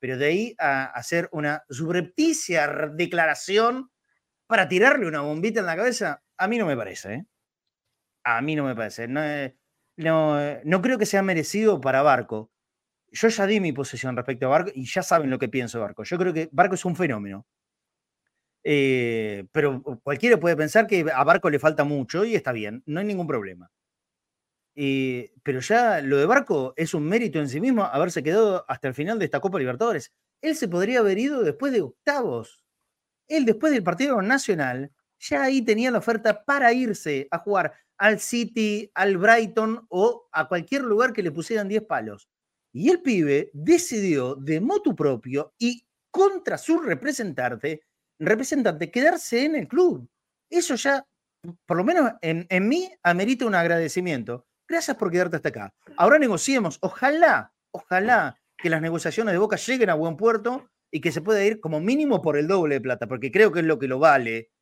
Pero de ahí a hacer una subrepticia declaración para tirarle una bombita en la cabeza, a mí no me parece. ¿eh? A mí no me parece. No, eh, no, no creo que sea merecido para Barco yo ya di mi posición respecto a Barco y ya saben lo que pienso de Barco. Yo creo que Barco es un fenómeno. Eh, pero cualquiera puede pensar que a Barco le falta mucho y está bien, no hay ningún problema. Pero ya lo de Barco es un mérito en sí mismo haberse quedado hasta el final de esta Copa Libertadores. Él se podría haber ido después de octavos. Él después del partido nacional ya ahí tenía la oferta para irse a jugar al City, al Brighton o a cualquier lugar que le pusieran 10 palos. Y el pibe decidió de motu propio y contra su representante, representante quedarse en el club. Eso ya, por lo menos en, en mí, amerita un agradecimiento. Gracias por quedarte hasta acá. Ahora negociemos. Ojalá, ojalá que las negociaciones de Boca lleguen a buen puerto y que se pueda ir como mínimo por el doble de plata, porque creo que es lo que lo vale.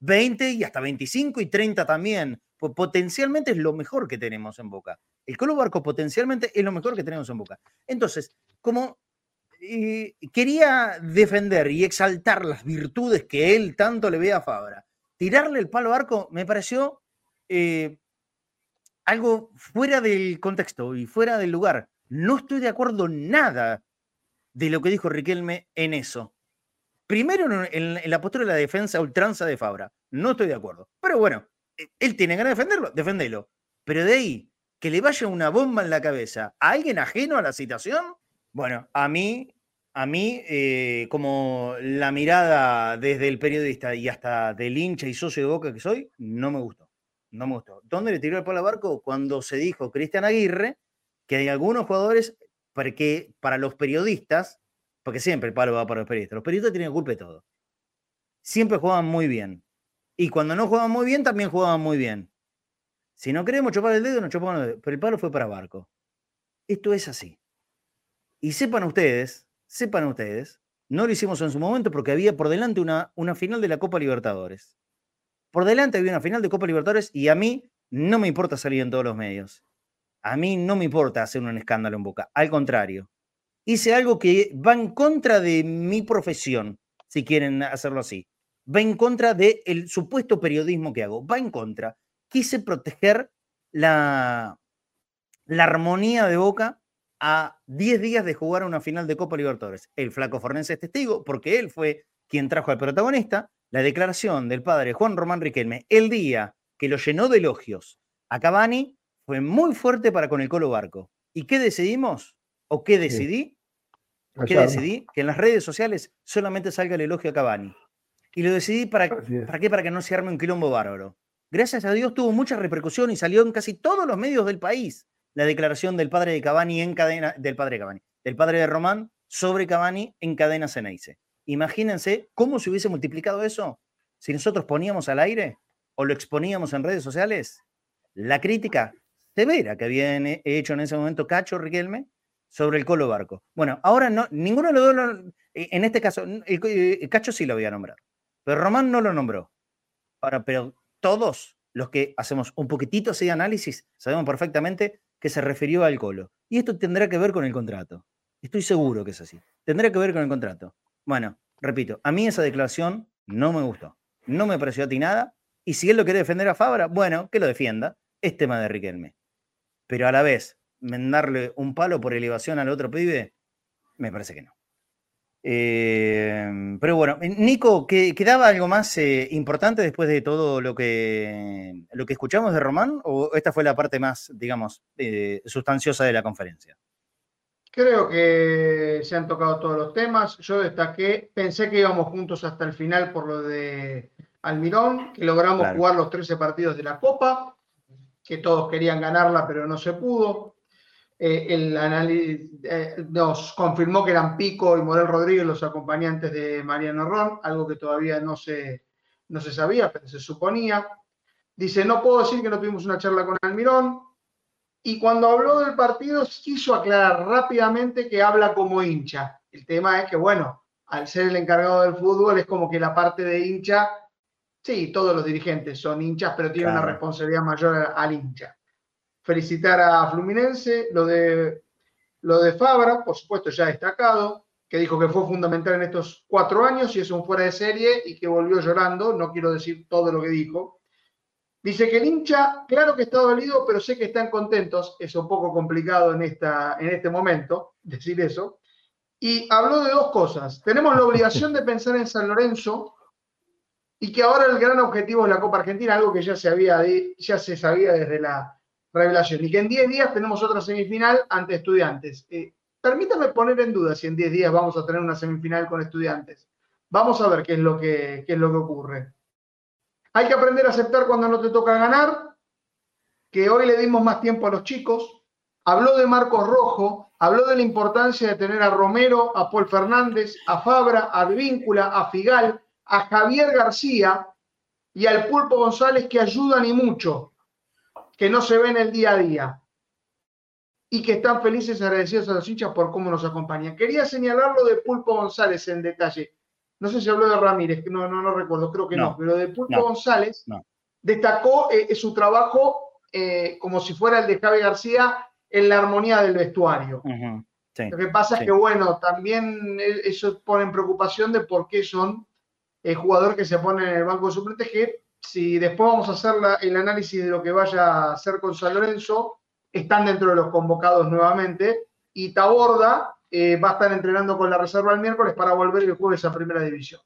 20 y hasta 25 y 30 también. Pues potencialmente es lo mejor que tenemos en Boca. El Colo Barco potencialmente es lo mejor que tenemos en Boca. Entonces, como quería defender y exaltar las virtudes que él tanto le ve a Fabra, tirarle el palo Barco me pareció eh, algo fuera del contexto y fuera del lugar. No estoy de acuerdo nada de lo que dijo Riquelme en eso. Primero en, la postura de la defensa ultranza de Fabra. No estoy de acuerdo. Pero bueno, eh, él tiene ganas de defenderlo, defendelo. Pero de ahí que le vaya una bomba en la cabeza a alguien ajeno a la situación, bueno, a mí, a mí, eh, como la mirada desde el periodista y hasta del hincha y socio de Boca que soy, no me gustó. No me gustó. ¿Dónde le tiró el palo a Barco? Cuando se dijo Cristian Aguirre que hay algunos jugadores porque para los periodistas, porque siempre el palo va para los periodistas, los periodistas tienen culpa de todo. Siempre juegan muy bien. Y cuando no jugaban muy bien, también jugaban muy bien. Si no queremos chupar el dedo, nos chupamos el dedo. Pero el palo fue para Barco. Esto es así. Y sepan ustedes, sepan ustedes, no lo hicimos en su momento porque había por delante una, una final de la Copa Libertadores. Por delante había una final de Copa Libertadores y a mí no me importa salir en todos los medios. A mí no me importa hacer un escándalo en boca. Al contrario, hice algo que va en contra de mi profesión, si quieren hacerlo así. Va en contra del supuesto periodismo que hago. Va en contra quise proteger la, la armonía de Boca a 10 días de jugar una final de Copa Libertadores. El flaco Fornense es testigo porque él fue quien trajo al protagonista la declaración del padre Juan Román Riquelme el día que lo llenó de elogios a Cavani fue muy fuerte para con el Colo Barco. ¿Y qué decidimos? ¿O qué decidí? ¿Qué decidí? Que en las redes sociales solamente salga el elogio a Cavani. Y lo decidí para, ¿para qué? Para que no se arme un quilombo bárbaro gracias a Dios tuvo mucha repercusión y salió en casi todos los medios del país la declaración del padre de Cavani en cadena, del padre de Cavani, del padre de Román sobre Cavani en cadena Ceneice. Imagínense cómo se hubiese multiplicado eso si nosotros poníamos al aire o lo exponíamos en redes sociales la crítica severa que había hecho en ese momento Cacho Riquelme sobre el Colo Barco. Bueno, ahora no, ninguno de los dos, en este caso, el, Cacho sí lo había nombrado, pero Román no lo nombró. Pero todos los que hacemos un poquitito ese análisis sabemos perfectamente que se refirió al colo. Y esto tendrá que ver con el contrato. Estoy seguro que es así. Tendrá que ver con el contrato. Bueno, repito, a mí esa declaración no me gustó. No me pareció atinada. Y si él lo quiere defender a Fabra, bueno, que lo defienda. Es tema de Riquelme. Pero a la vez, darle un palo por elevación al otro pibe, me parece que no. Eh, pero bueno, Nico, ¿quedaba algo más eh, importante después de todo lo que, lo que escuchamos de Román? ¿O esta fue la parte más, digamos, eh, sustanciosa de la conferencia? Creo que se han tocado todos los temas. Yo destaqué, pensé que íbamos juntos hasta el final por lo de Almirón, que logramos jugar los 13 partidos de la Copa, que todos querían ganarla, pero no se pudo. Eh, el análisis eh, nos confirmó que eran Pico y Morel Rodríguez los acompañantes de Mariano Ron, algo que todavía no se, no se sabía, pero se suponía. Dice, no puedo decir que no tuvimos una charla con Almirón. Y cuando habló del partido, quiso aclarar rápidamente que habla como hincha. El tema es que, bueno, al ser el encargado del fútbol, es como que la parte de hincha, sí, todos los dirigentes son hinchas, pero tienen una responsabilidad mayor al hincha felicitar a Fluminense, lo de, lo de Fabra, por supuesto ya destacado, que dijo que fue fundamental en estos cuatro años y es un fuera de serie y que volvió llorando, no quiero decir todo lo que dijo. Dice que el hincha, claro que está dolido, pero sé que están contentos, es un poco complicado en, esta, en este momento decir eso. Y habló de dos cosas. Tenemos la obligación de pensar en San Lorenzo y que ahora el gran objetivo es la Copa Argentina, algo que ya se, había, ya se sabía desde la revelación. Y que en 10 días tenemos otra semifinal ante estudiantes. Eh, permítame poner en duda si en 10 días vamos a tener una semifinal con estudiantes. Vamos a ver qué es lo que, es lo que ocurre. Hay que aprender a aceptar cuando no te toca ganar, que hoy le dimos más tiempo a los chicos. Habló de Marcos Rojo, habló de la importancia de tener a Romero, a Paul Fernández, a Fabra, a Víncula, a Figal, a Javier García y al Pulpo González que ayudan y mucho que no se ven el día a día y que están felices y agradecidos a los hinchas por cómo nos acompañan. Quería señalarlo de Pulpo González en detalle. No sé si habló de Ramírez, no, no, no recuerdo, creo que no, pero de Pulpo González destacó eh, su trabajo eh, como si fuera el de Javi García en la armonía del vestuario. Lo que pasa es que, bueno, también eh, eso pone en preocupación de por qué son el jugador que se pone en el banco de suplentes que si después vamos a hacer el análisis de lo que vaya a hacer con San Lorenzo, están dentro de los convocados nuevamente. Y Taborda eh, va a estar entrenando con la reserva el miércoles para volver el jueves a Primera División.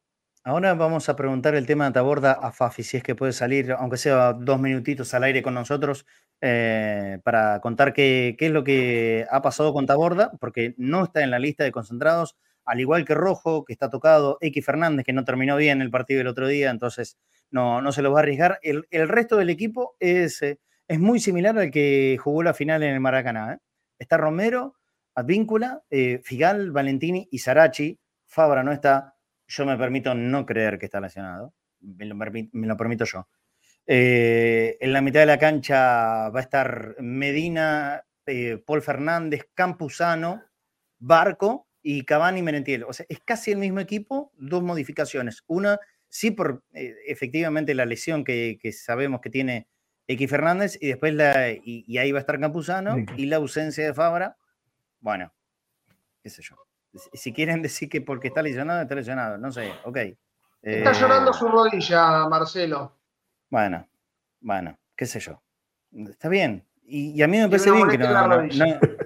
Ahora vamos a preguntar el tema de Taborda a Fafi, si es que puede salir, aunque sea dos minutitos al aire con nosotros, eh, para contar qué, es lo que ha pasado con Taborda, porque no está en la lista de concentrados, al igual que Rojo, que está tocado, X Fernández, que no terminó bien el partido del otro día, entonces no, no se lo va a arriesgar. El, resto del equipo es, eh, es, muy similar al que jugó la final en el Maracaná. Está Romero, Advíncula, eh, Figal, Valentini y Sarachi. Fabra no está. Yo me permito no creer que está lesionado. Me lo, permito yo. en la mitad de la cancha va a estar Medina, Paul Fernández, Campuzano, Barco y Cavani Merentiel. O sea, es casi el mismo equipo, dos modificaciones. Una sí por eh, efectivamente la lesión que, sabemos que tiene X Fernández y después la, y, ahí va a estar Campuzano y la ausencia de Fabra, bueno, qué sé yo. Si quieren decir que porque está lesionado, está lesionado, no sé, ok. Está llorando eh, su rodilla, Marcelo. Bueno, bueno, qué sé yo. Está bien. Y, a mí me parece bien que no,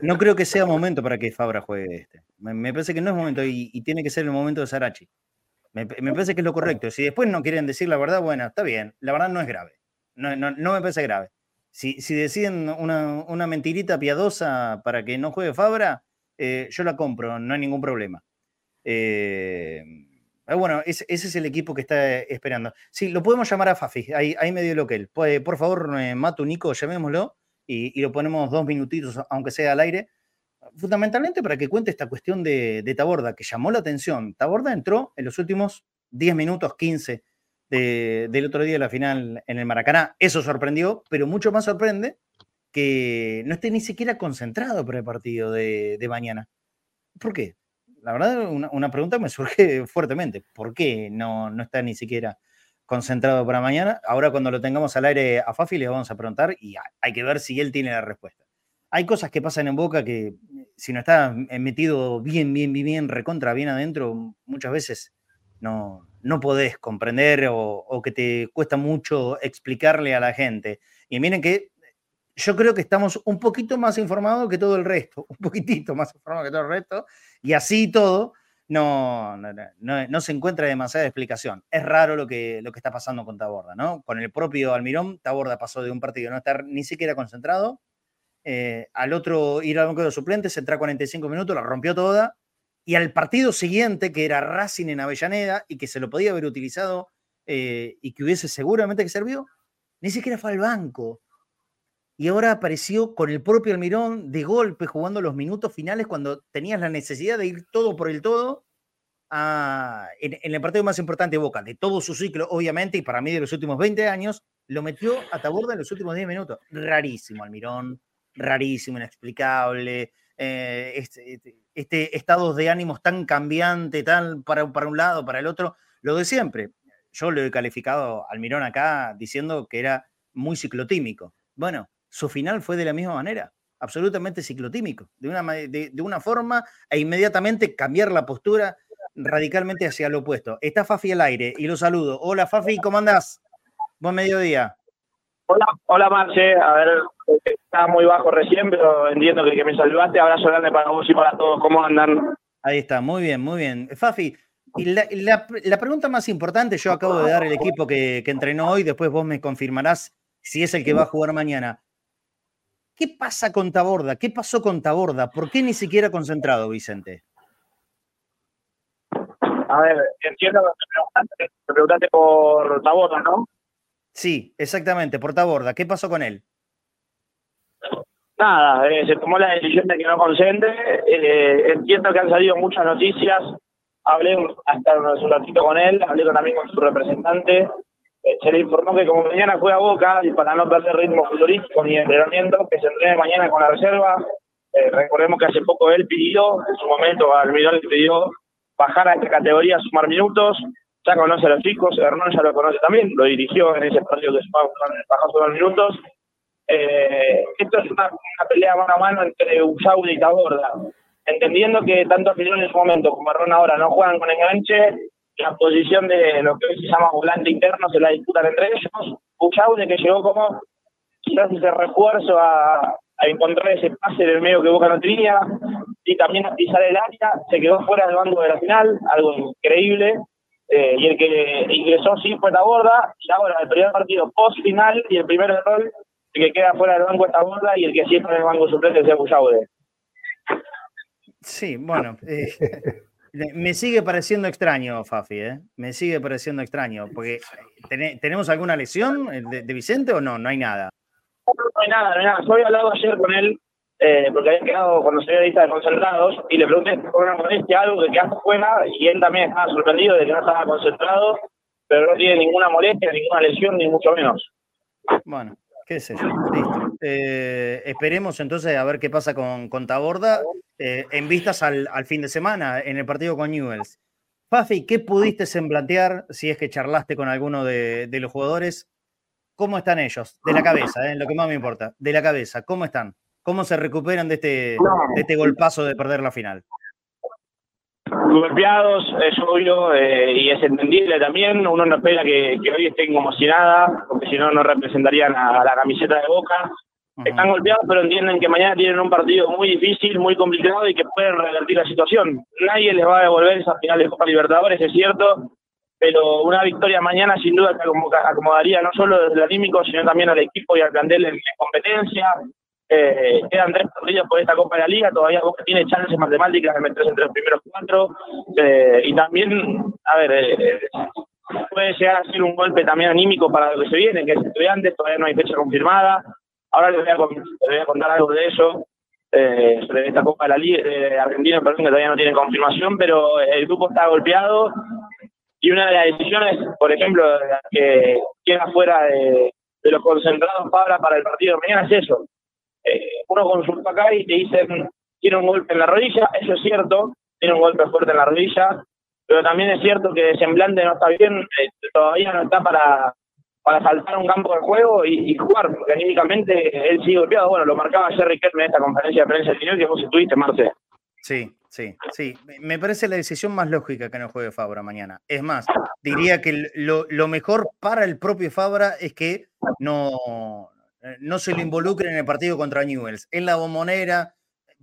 no, creo que sea momento para que Fabra juegue este. Me, parece que no es momento y, y, tiene que ser el momento de Sarachi. Me, parece que es lo correcto. Si después no quieren decir la verdad, bueno, está bien. La verdad no es grave. No, me parece grave. Si, si deciden una, mentirita piadosa para que no juegue Fabra, eh, yo la compro, no hay ningún problema. Eh, bueno, ese, es el equipo que está esperando. Sí, lo podemos llamar a Fafi, ahí, medio lo que él. Por favor, eh, Mato, Nico, llamémoslo y, lo ponemos dos minutitos, aunque sea al aire, fundamentalmente para que cuente esta cuestión de, Taborda, que llamó la atención. Taborda entró en los últimos 10 minutos, 15 del otro día de la final en el Maracaná. Eso sorprendió, pero mucho más sorprende que no esté ni siquiera concentrado para el partido de, mañana. ¿Por qué? La verdad, una, pregunta me surge fuertemente. ¿Por qué no, no está ni siquiera concentrado para mañana? Ahora cuando lo tengamos al aire a Fafi le vamos a preguntar y hay que ver si él tiene la respuesta hay cosas que pasan en Boca que si no está metido bien, bien, bien, bien, recontra, bien adentro, muchas veces no, no podés comprender o, que te cuesta mucho explicarle a la gente. Y miren que yo creo que estamos un poquito más informados que todo el resto, un poquitito más informados que todo el resto, y así todo, no, no, se encuentra demasiada explicación. Es raro lo que, lo que está pasando con Taborda, ¿no? Con el propio Almirón, Taborda pasó de un partido no estar ni siquiera concentrado, eh, al otro ir al banco de suplentes, entrar 45 minutos, la rompió toda, y al partido siguiente, que era Racing en Avellaneda, y que se lo podía haber utilizado eh, y que hubiese seguramente que servido, ni siquiera fue al banco. Y ahora apareció con el propio Almirón de golpe jugando los minutos finales cuando tenías la necesidad de ir todo por el todo en, el partido más importante de Boca, de todo su ciclo, obviamente, y para mí de los últimos 20 años, lo metió a Taborda en los últimos 10 minutos. Rarísimo, Almirón, rarísimo, inexplicable. Eh, este, este, este, estado de ánimos tan cambiante, tan para, para un lado, para el otro, lo de siempre. Yo lo he calificado al Almirón acá diciendo que era muy ciclotímico. Bueno, su final fue de la misma manera, absolutamente ciclotímico, de una, de, una forma e inmediatamente cambiar la postura radicalmente hacia lo opuesto. Está Fafi al aire y lo saludo. Hola Fafi, ¿cómo andás? Buen mediodía. Hola, hola Marce, a ver, estaba muy bajo recién, pero entiendo que, que me saludaste. Abrazo grande para vos y para todos, ¿cómo andan? Ahí está, muy bien, muy bien. Fafi, la, la, pregunta más importante, yo acabo de dar el equipo que, que entrenó hoy, después vos me confirmarás si es el que va a jugar mañana. ¿Qué pasa con Taborda? ¿Qué pasó con Taborda? ¿Por qué ni siquiera concentrado, Vicente? A ver, entiendo que te preguntaste, por Taborda, ¿no? Sí, exactamente, por Taborda. ¿Qué pasó con él? Nada, eh, se tomó la decisión de que no concentre. Eh, entiendo que han salido muchas noticias. Hablé hasta un ratito con él, hablé también con su representante. Eh, se le informó que como mañana juega Boca y para no perder ritmo futurístico ni entrenamiento, que se entrene mañana con la reserva. Recordemos que hace poco él pidió, en su momento Almirón le pidió bajar a esta categoría, sumar minutos. Ya conoce a los chicos, Hernán ya lo conoce también, lo dirigió en ese partido que se bajar sumar minutos. Eh, esto es una, pelea mano a mano entre Usaudi y Taborda. Entendiendo que tanto Almirón en su momento como Hernán ahora no juegan con enganche, la posición de lo que hoy se llama volante interno se la disputan entre ellos. Buchaude que llegó como quizás ese refuerzo a, encontrar ese pase del medio que Boca no tenía y también a pisar el área, se quedó fuera del banco de la final, algo increíble. Eh, y el que ingresó sí fue Taborda, y ahora el primer partido post final y el primer error, el que queda fuera del banco es Taborda y el que siempre en el banco suplente es Buchaude. Sí, bueno, eh, Me sigue pareciendo extraño, Fafi, ¿eh? Me sigue pareciendo extraño, porque ¿tenemos alguna lesión de, Vicente o no? No hay nada. No, hay nada, no hay nada. Yo había hablado ayer con él, eh, porque había quedado cuando se la lista de concentrados, y le pregunté por una molestia, algo que hasta fuera, y él también estaba sorprendido de que no estaba concentrado, pero no tiene ninguna molestia, ninguna lesión, ni mucho menos. Bueno, qué. Listo. Eh, esperemos entonces a ver qué pasa con, con Taborda eh, en vistas al, fin de semana en el partido con Newells. Fafi, ¿qué pudiste semblantear si es que charlaste con alguno de, los jugadores? ¿Cómo están ellos? De la cabeza, eh, lo que más me importa. De la cabeza, ¿cómo están? ¿Cómo se recuperan de este, de este golpazo de perder la final? Golpeados, es obvio eh, y es entendible también. Uno no espera que, hoy estén como si nada, porque si no, no representarían a, la camiseta de Boca. Están golpeados, pero entienden que mañana tienen un partido muy difícil, muy complicado y que pueden revertir la situación. Nadie les va a devolver esa final de Copa Libertadores, es cierto, pero una victoria mañana sin duda que acomodaría no solo desde el anímico, sino también al equipo y al plantel en competencia, eh, quedan tres partidos por esta Copa de la Liga, todavía Boca tiene chances matemáticas de meterse entre los primeros cuatro. Eh, y también, a ver, eh, puede llegar a ser un golpe también anímico para lo que se viene, que es estudiantes, todavía no hay fecha confirmada. Ahora les voy a, contar algo de eso, sobre esta Copa de la Liga de Argentina, perdón, que todavía no tiene confirmación, pero el grupo está golpeado. Y una de las decisiones, por ejemplo, que queda fuera de, de los concentrados para, para el partido de mañana es eso, eh, uno consulta acá y te dicen, tiene un golpe en la rodilla, eso es cierto, tiene un golpe fuerte en la rodilla, pero también es cierto que semblante no está bien, eh, todavía no está para, para saltar un campo de juego y, jugar, porque anímicamente él sigue golpeado. Bueno, lo marcaba Jerry Kerr en esta conferencia de prensa final que vos estuviste, Marce. Sí, sí, sí. Me parece la decisión más lógica que no juegue Fabra mañana. Es más, diría que lo, lo mejor para el propio Fabra es que no, no se lo involucre en el partido contra Newells. En la bombonera,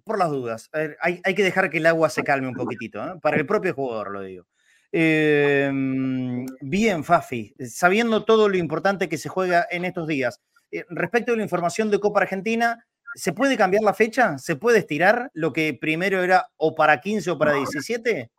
por las dudas. hay, que dejar que el agua se calme un poquitito, ¿eh? para el propio jugador lo digo. Em, bien, Fafi, sabiendo todo lo importante que se juega en estos días, eh, respecto a la información de Copa Argentina, ¿se puede cambiar la fecha? ¿Se puede estirar lo que primero era o para 15 o para 17?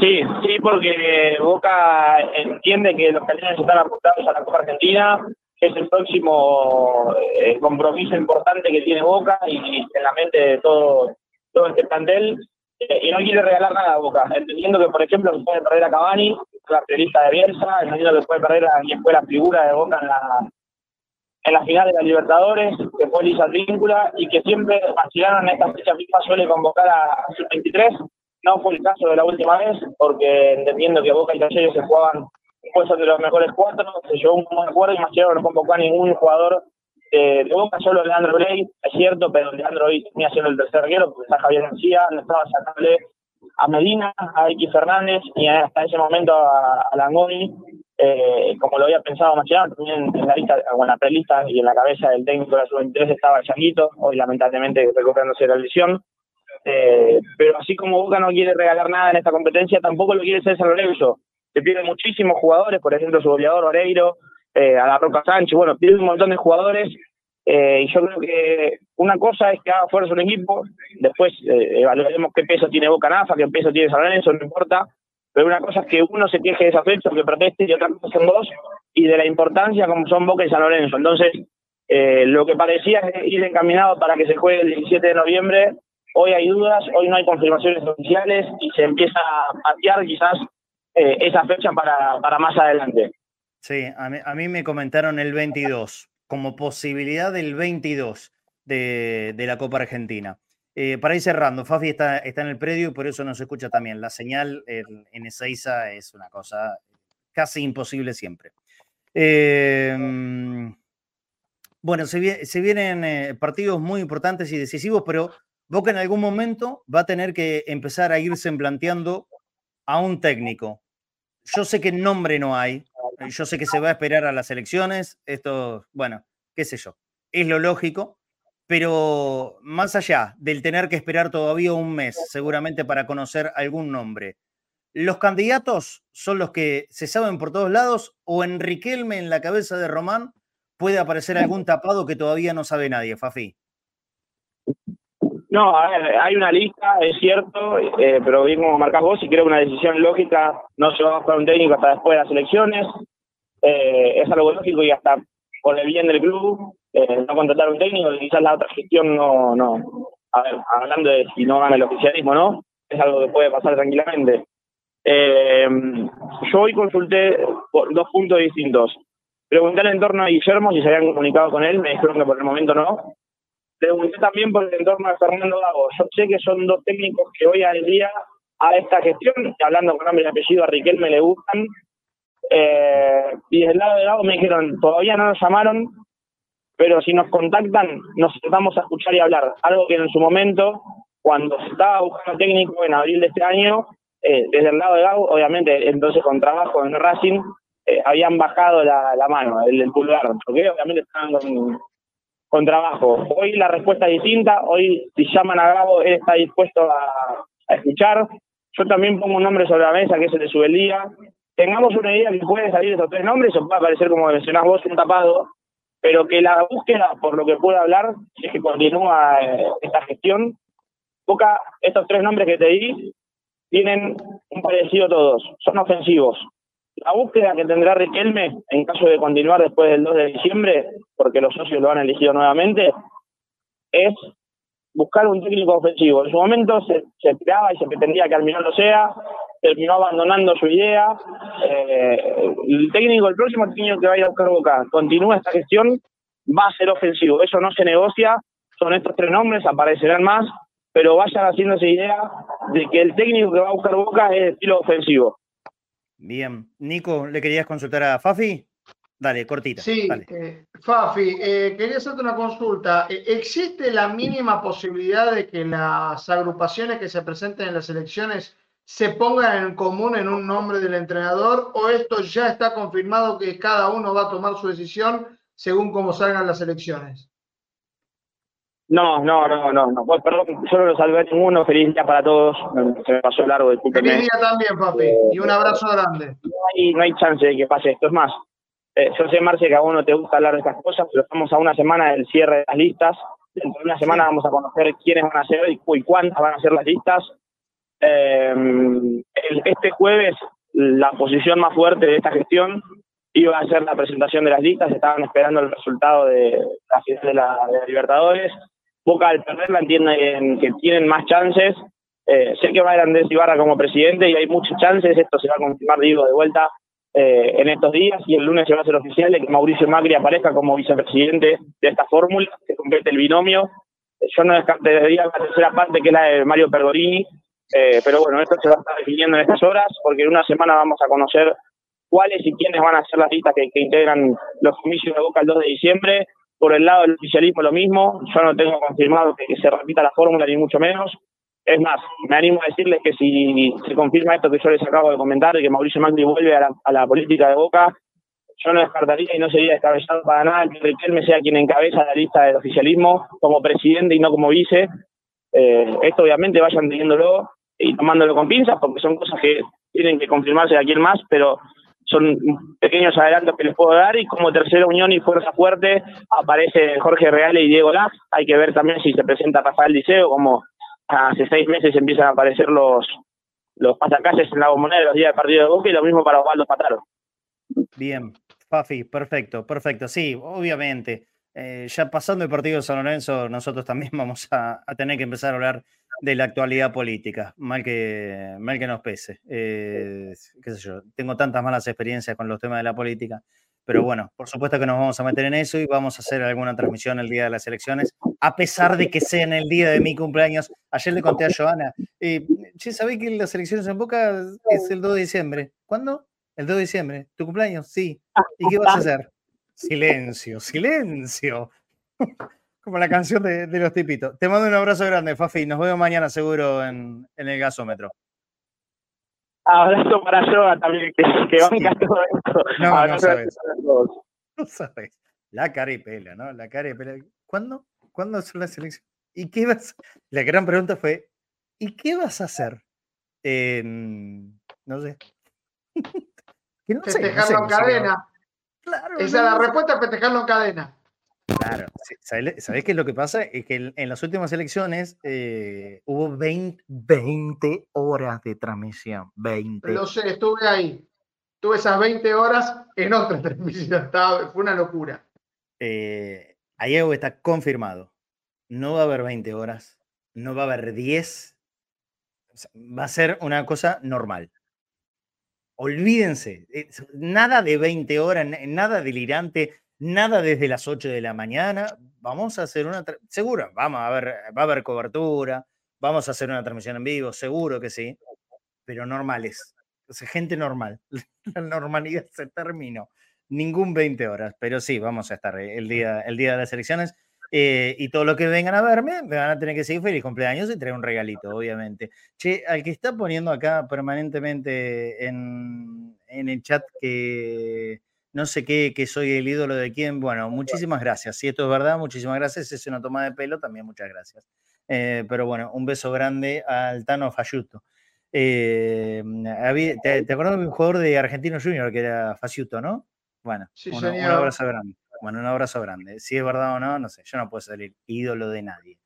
Sí, sí, porque Boca entiende que los calendarios están apuntados a la Copa Argentina, es el próximo eh, compromiso importante que tiene Boca y en la mente de todo, todo este plantel, eh, y no quiere regalar nada a Boca, entendiendo que, por ejemplo, se puede perder a Cavani, la periodista de Bielsa, entendiendo que puede perder a quien fue la figura de Boca en la, en la final de la Libertadores, que fue Lisa Víncula, y que siempre vacilaron en esta fecha FIFA, suele convocar a, a 23 no fue el caso de la última vez, porque entendiendo que Boca y Talleres se jugaban puestos de los mejores cuatro, se llevó un buen acuerdo y Machero no convocó a ningún jugador de Boca, solo Leandro Bley, es cierto, pero Leandro hoy tenía siendo el tercer arquero, porque está Javier García, no estaba sacable a Medina, a X Fernández y hasta ese momento a, Langoni, eh, como lo había pensado Machado, también en la lista, o en la prelista y en la cabeza del técnico de la sub-23 estaba Changuito, hoy lamentablemente recuperándose la lesión. Eh, pero así como Boca no quiere regalar nada en esta competencia, tampoco lo quiere César Lorenzo. Se pierden muchísimos jugadores, por ejemplo, su goleador Oreiro, eh, a la Roca Sánchez, bueno, pierde un montón de jugadores. Eh, y yo creo que una cosa es que haga fuerza un equipo, después eh, evaluaremos qué peso tiene Boca Nafa, qué peso tiene San Lorenzo, no importa. Pero una cosa es que uno se queje de esa fecha, que proteste, y otra cosa son dos, y de la importancia como son Boca y San Lorenzo. Entonces, lo que parecía ir encaminado para que se juegue el 17 de noviembre, Hoy hay dudas, hoy no hay confirmaciones oficiales y se empieza a patear quizás eh, esa fecha para, para, más adelante. Sí, a mí, me comentaron el 22, como posibilidad del 22 de, de la Copa Argentina. Eh, para ir cerrando, Fafi está, está en el predio y por eso no se escucha también. La señal en, en Ezeiza es una cosa casi imposible siempre. Eh, bueno, se, vienen partidos muy importantes y decisivos, pero Boca en algún momento va a tener que empezar a irse planteando a un técnico. Yo sé que nombre no hay, yo sé que se va a esperar a las elecciones, esto, bueno, qué sé yo, es lo lógico, pero más allá del tener que esperar todavía un mes, seguramente para conocer algún nombre, ¿los candidatos son los que se saben por todos lados o en Riquelme, en la cabeza de Román, puede aparecer algún tapado que todavía no sabe nadie, Fafi? No, a ver, hay una lista, es cierto, eh, pero bien como marcás vos, y creo que una decisión lógica no se va a buscar un técnico hasta después de las elecciones. Eh, es algo lógico y hasta por el bien del club, eh, no contratar un técnico, quizás la otra gestión no, no. A ver, hablando de si no gana el oficialismo, ¿no? Es algo que puede pasar tranquilamente. yo hoy consulté por dos puntos distintos. Pregunté en torno a Guillermo si se habían comunicado con él, me dijeron que por el momento no pregunté también por el entorno de Fernando Gago. Yo sé que son dos técnicos que hoy al día a esta gestión, hablando con nombre y apellido a Riquelme, le gustan. Eh, y del lado de Gago me dijeron, todavía no nos llamaron, pero si nos contactan, nos vamos a escuchar y hablar. Algo que en su momento, cuando se estaba buscando técnico en abril de este año, eh, desde el lado de Gago, obviamente entonces con trabajo en Racing, eh, habían bajado la, mano, el, el pulgar, porque obviamente estaban con, con trabajo. Hoy la respuesta es distinta, hoy si llaman a Gabo, él está dispuesto a, escuchar. Yo también pongo un nombre sobre la mesa, que es el de Subeldía. Tengamos una idea que puede salir esos tres nombres, o puede parecer, como mencionás vos, un tapado, pero que la búsqueda, por lo que pueda hablar, es que continúa eh, esta gestión. Estos tres nombres que te di, tienen un parecido todos, son ofensivos. La búsqueda que tendrá Riquelme en caso de continuar después del 2 de diciembre, porque los socios lo han elegido nuevamente, es buscar un técnico ofensivo. En su momento se, esperaba y se pretendía que Almirón lo sea, terminó abandonando su idea. Eh, el técnico, el próximo técnico que vaya a buscar Boca, continúa esta gestión, va a ser ofensivo. Eso no se negocia, son estos tres nombres, aparecerán más, pero vayan haciéndose idea de que el técnico que va a buscar Boca es de estilo ofensivo. Bien. Nico, ¿le querías consultar a Fafi? Dale, cortita. Sí, eh, Fafi, eh, quería hacerte una consulta. Eh, ¿Existe la mínima posibilidad de que las agrupaciones que se presenten en las elecciones se pongan en común en un nombre del entrenador o esto ya está confirmado que cada uno va a tomar su decisión según cómo salgan las elecciones? No, no, no, no, no. Pues, perdón, yo no lo salvé ninguno. Feliz día para todos. Se me pasó largo, discúlpenme. Feliz día también, papi. Y un abrazo grande. No hay, no hay chance de que pase esto. Es más, eh, yo sé, Marce, que a vos no te gusta hablar de estas cosas, pero estamos a una semana del cierre de las listas. Dentro de una semana vamos a conocer quiénes van a ser y, y cuántas van a ser las listas. Eh, el- este jueves, la posición más fuerte de esta gestión iba a ser la presentación de las listas. Estaban esperando el resultado de la final de la, de la Libertadores. Boca al perderla entienden que tienen más chances. Eh, sé que va a ir Andrés Ibarra como presidente y hay muchas chances. Esto se va a confirmar, digo, de vuelta eh, en estos días y el lunes se va a hacer oficial de que Mauricio Macri aparezca como vicepresidente de esta fórmula, que complete el binomio. Eh, Yo no descartaría la tercera parte, que es la de Mario Pergolini, eh, pero bueno, esto se va a estar definiendo en estas horas, porque en una semana vamos a conocer cuáles y quiénes van a ser las listas que, que integran los comicios de Boca el 2 de diciembre. Por el lado del oficialismo lo mismo, yo no tengo confirmado que, se repita la fórmula, ni mucho menos. Es más, me animo a decirles que si se confirma esto que yo les acabo de comentar, de que Mauricio Macri vuelve a la, a la política de Boca, yo no descartaría y no sería descabellado para nada que Riquelme sea quien encabeza la lista del oficialismo como presidente y no como vice. Eh, esto obviamente vayan teniéndolo y tomándolo con pinzas porque son cosas que tienen que confirmarse de aquí en más, pero son pequeños adelantos que les puedo dar y como tercera unión y fuerza fuerte aparece Jorge Reale y Diego Laz. Hay que ver también si se presenta Rafael Liceo, como hace seis meses empiezan a aparecer los los pasacalles en la bombonera los días de partido de Boca y lo mismo para Osvaldo Pataro. Bien, Fafi, perfecto, perfecto. Sí, obviamente. Eh, ya pasando el partido de San Lorenzo, nosotros también vamos a, a tener que empezar a hablar de la actualidad política, mal que, mal que nos pese. Eh, qué sé yo, tengo tantas malas experiencias con los temas de la política, pero bueno, por supuesto que nos vamos a meter en eso y vamos a hacer alguna transmisión el día de las elecciones, a pesar de que sea en el día de mi cumpleaños. Ayer le conté a Joana, eh, che, ¿sabés que las elecciones en Boca es el 2 de diciembre? ¿Cuándo? El 2 de diciembre. ¿Tu cumpleaños? Sí. ¿Y qué vas a hacer? Silencio, silencio. Como la canción de, de los tipitos. Te mando un abrazo grande, Fafi. Nos vemos mañana seguro en, en el gasómetro. Abrazo para Yoga también, que, que banca todo esto. No, no sabes. para todos. No sabes. La cara y pela, ¿no? La cara y pela. ¿Cuándo? ¿Cuándo son las elecciones? ¿Y qué vas? La gran pregunta fue: ¿y qué vas a hacer? No sé. Que no sé, no sé, no sé, cadena. Claro, Esa es la respuesta, festejarlo en cadena. Claro, ¿sabés, qué es lo que pasa? Es que en, en las últimas elecciones eh, hubo 20, 20 horas de transmisión. 20. Lo sé, estuve ahí. Tuve esas 20 horas en otra transmisión. Estaba- fue una locura. Eh, está confirmado. No va a haber 20 horas, no va a haber 10. o sea, va a ser una cosa normal. Olvídense, es- nada de 20 horas, na- nada delirante, nada desde las 8 de la mañana. Vamos a hacer una, seguro, vamos a ver, va a haber cobertura, vamos a hacer una transmisión en vivo, seguro que sí, pero normales, o sea, gente normal. La normalidad se terminó. Ningún 20 horas, pero sí, vamos a estar el día, el día de las elecciones. Eh, y todo lo que vengan a verme, me van a tener que decir feliz cumpleaños y traer un regalito, obviamente. Che, al que está poniendo acá permanentemente en, en el chat que no sé qué, que soy el ídolo de quién, bueno, muchísimas gracias. Si esto es verdad, muchísimas gracias. Es una toma de pelo, también muchas gracias. Eh, pero bueno, un beso grande al Tano Fayuto. Eh, ¿te, te acuerdas de un jugador de Argentino Junior que era Fayuto, no? Bueno, Sí, un abrazo grande. Bueno, un abrazo grande. Si es verdad o no, no sé, yo no puedo el ídolo de nadie.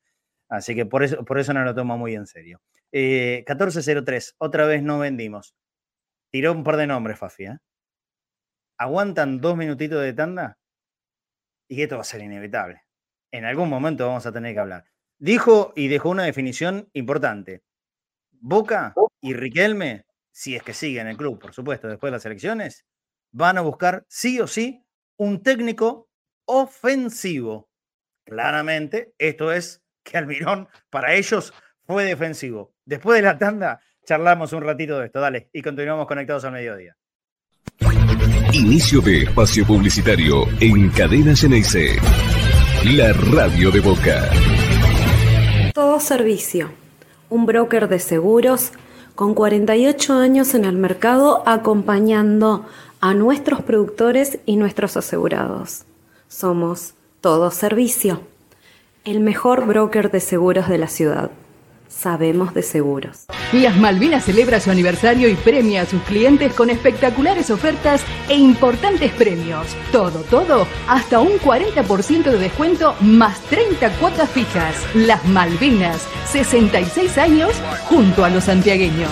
Así que por eso, por eso no lo tomo muy en serio. Eh, 1403, otra vez no vendimos. Tiró un par de nombres, Fafi. ¿eh? Aguantan dos minutitos de tanda y esto va a ser inevitable. En algún momento vamos a tener que hablar. Dijo y dejó una definición importante. Boca y Riquelme, si es que sigue en el club, por supuesto, después de las elecciones, van a buscar sí o sí un técnico ofensivo. Claramente, esto es que Almirón para ellos fue defensivo. Después de la tanda, charlamos un ratito de esto, dale, y continuamos conectados al mediodía. Inicio de espacio publicitario en Cadena Ceneice. La radio de Boca. Todo Servicio, un broker de seguros con 48 años en el mercado acompañando a nuestros productores y nuestros asegurados. Somos Todo Servicio. el mejor broker de seguros de la ciudad. Sabemos de seguros. Las Malvinas celebra su aniversario y premia a sus clientes con espectaculares ofertas e importantes premios. Todo, todo, hasta un 40% de descuento más 30 cuotas fijas. Las Malvinas, 66 años junto a los santiagueños.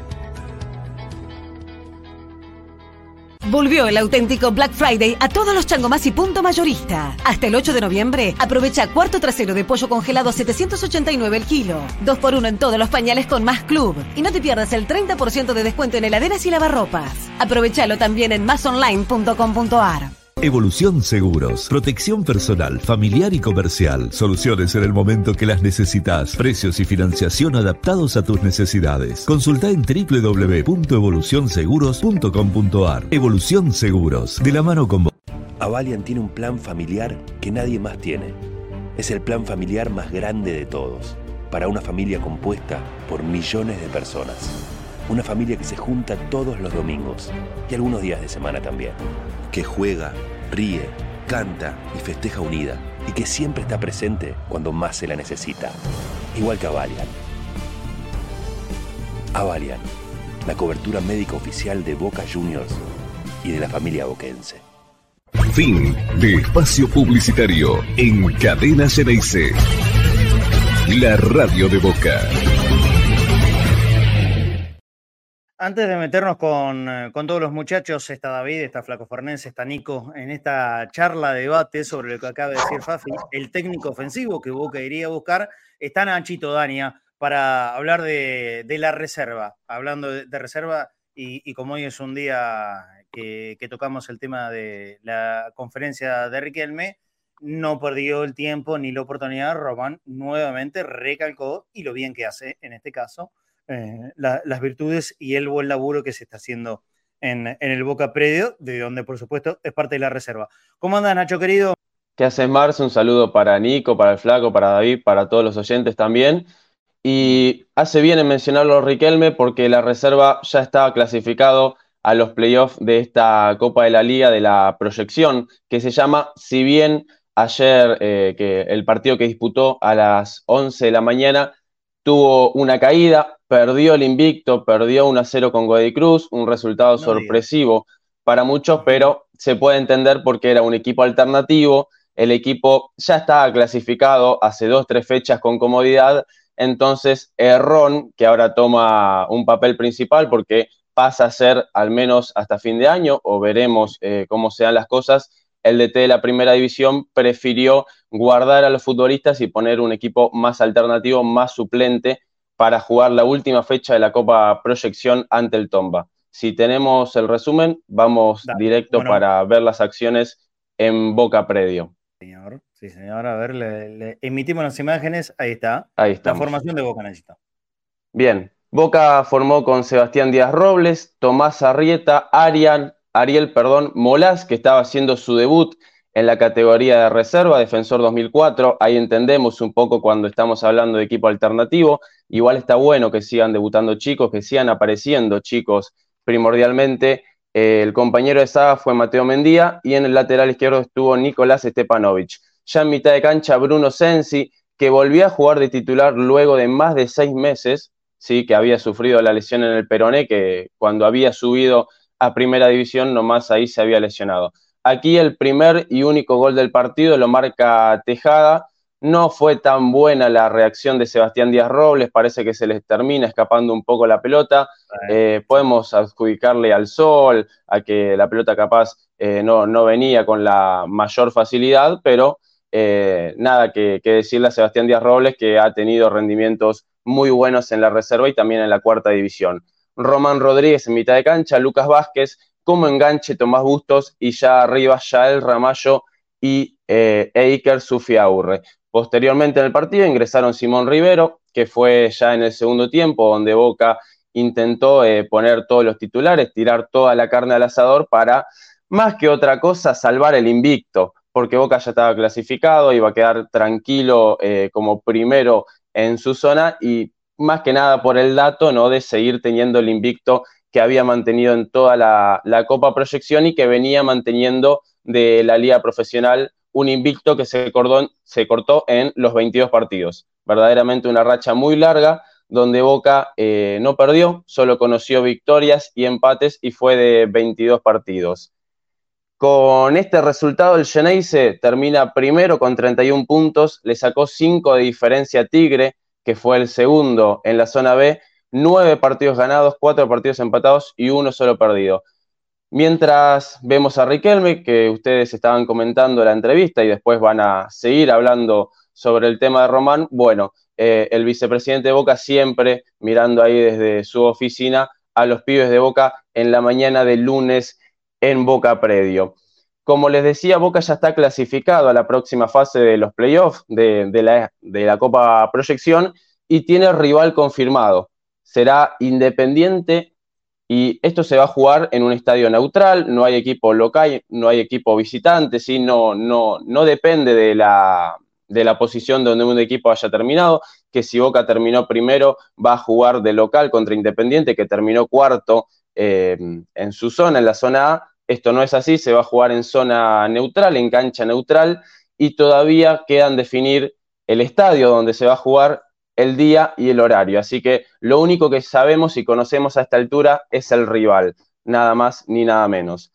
Volvió el auténtico Black Friday a todos los changomás y punto mayorista. Hasta el 8 de noviembre, aprovecha cuarto trasero de pollo congelado a 789 el kilo. 2 por 1 en todos los pañales con Más Club. Y no te pierdas el 30% de descuento en heladeras y lavarropas. Aprovechalo también en masonline.com.ar. Evolución Seguros, protección personal, familiar y comercial, soluciones en el momento que las necesitas, precios y financiación adaptados a tus necesidades. Consulta en www.evolucionseguros.com.ar. Evolución Seguros, de la mano con vos. Avalian tiene un plan familiar que nadie más tiene. Es el plan familiar más grande de todos, para una familia compuesta por millones de personas. Una familia que se junta todos los domingos y algunos días de semana también. Que juega, ríe, canta y festeja unida y que siempre está presente cuando más se la necesita. Igual que Avalian. Avalian, la cobertura médica oficial de Boca Juniors y de la familia boquense. Fin de espacio publicitario en Cadena Ceneice. La radio de Boca. Antes de meternos eh, con, todos los muchachos, está David, está Flaco Fernández, está Nico, en esta charla, debate sobre lo que acaba de decir Fafi, el técnico ofensivo que Boca iría a buscar, está Nachito Dania para hablar de, la reserva. Hablando de, reserva, y, como hoy es un día que, tocamos el tema de la conferencia de Riquelme, no perdió el tiempo ni la oportunidad. Román nuevamente recalcó, y lo bien que hace en este caso, eh, las virtudes y el buen laburo que se está haciendo en, el Boca Predio, de donde por supuesto es parte de la reserva. ¿Cómo andas, Nacho querido? ¿Qué haces, Mars? Un saludo para Nico, para el Flaco, para David, para todos los oyentes también. Y hace bien en mencionarlo Riquelme porque la reserva ya estaba clasificado a los playoffs de esta Copa de la Liga de la proyección, que se llama, si bien ayer eh, que el partido que disputó a las 11 de la mañana tuvo una caída, perdió el invicto, perdió 1 a 0 con Godoy Cruz, un resultado sorpresivo para muchos, pero se puede entender porque era un equipo alternativo, el equipo ya estaba clasificado hace dos, tres fechas con comodidad, entonces Errón, que ahora toma un papel principal porque pasa a ser al menos hasta fin de año, o veremos eh, cómo se dan las cosas, el DT de la primera división prefirió guardar a los futbolistas y poner un equipo más alternativo, más suplente para jugar la última fecha de la Copa Proyección ante el Tomba. Si tenemos el resumen, vamos directo para ver las acciones en Boca Predio. Señor, sí, señor, a ver, le, emitimos las imágenes, ahí está. Ahí está. La formación de Boca necesita. Bien, Boca formó con Sebastián Díaz Robles, Tomás Arrieta, Arian, Ariel, perdón, Molás, que estaba haciendo su debut en la categoría de reserva, defensor 2004. Ahí entendemos un poco cuando estamos hablando de equipo alternativo. Igual está bueno que sigan debutando chicos, que sigan apareciendo chicos primordialmente. Eh, el compañero de saga fue Mateo Mendía y en el lateral izquierdo estuvo Nicolás Stepanovic. Ya en mitad de cancha, Bruno Sensi, que volvía a jugar de titular luego de más de seis meses, ¿sí? que había sufrido la lesión en el peroné, que cuando había subido a primera división nomás ahí se había lesionado. Aquí el primer y único gol del partido lo marca Tejada. No fue tan buena la reacción de Sebastián Díaz Robles, parece que se les termina escapando un poco la pelota. Eh, podemos adjudicarle al sol, a que la pelota capaz eh, no, no, venía con la mayor facilidad, pero eh, nada que, que, decirle a Sebastián Díaz Robles, que ha tenido rendimientos muy buenos en la reserva y también en la cuarta división. Román Rodríguez en mitad de cancha, Lucas Vázquez, como enganche Tomás Bustos y ya arriba Yael Ramallo y eh, Eiker Sufiaurre. Posteriormente en el partido ingresaron Simón Rivero, que fue ya en el segundo tiempo, donde Boca intentó eh, poner todos los titulares, tirar toda la carne al asador para, más que otra cosa, salvar el invicto, porque Boca ya estaba clasificado, iba a quedar tranquilo eh, como primero en su zona y más que nada por el dato ¿no? de seguir teniendo el invicto que había mantenido en toda la, Copa Proyección y que venía manteniendo de la Liga Profesional un invicto que se, se cortó en los 22 partidos. Verdaderamente una racha muy larga donde Boca eh, no perdió, solo conoció victorias y empates y fue de 22 partidos. Con este resultado, el Geneise termina primero con 31 puntos, le sacó 5 de diferencia a Tigre, que fue el segundo en la zona B, nueve partidos ganados, cuatro partidos empatados y uno solo perdido. Mientras vemos a Riquelme, que ustedes estaban comentando la entrevista y después van a seguir hablando sobre el tema de Román, bueno, eh, el vicepresidente de Boca siempre mirando ahí desde su oficina a los pibes de Boca en la mañana del lunes en Boca Predio. Como les decía, Boca ya está clasificado a la próxima fase de los playoffs de, la, de la Copa Proyección y tiene rival confirmado será independiente y esto se va a jugar en un estadio neutral, no hay equipo local, no hay equipo visitante, ¿sí? no, no, no depende de la, de la posición donde un equipo haya terminado, que si Boca terminó primero va a jugar de local contra Independiente, que terminó cuarto eh, en su zona, en la zona A. Esto no es así, se va a jugar en zona neutral, en cancha neutral, y todavía quedan definir el estadio donde se va a jugar el día y el horario. Así que lo único que sabemos y conocemos a esta altura es el rival, nada más ni nada menos.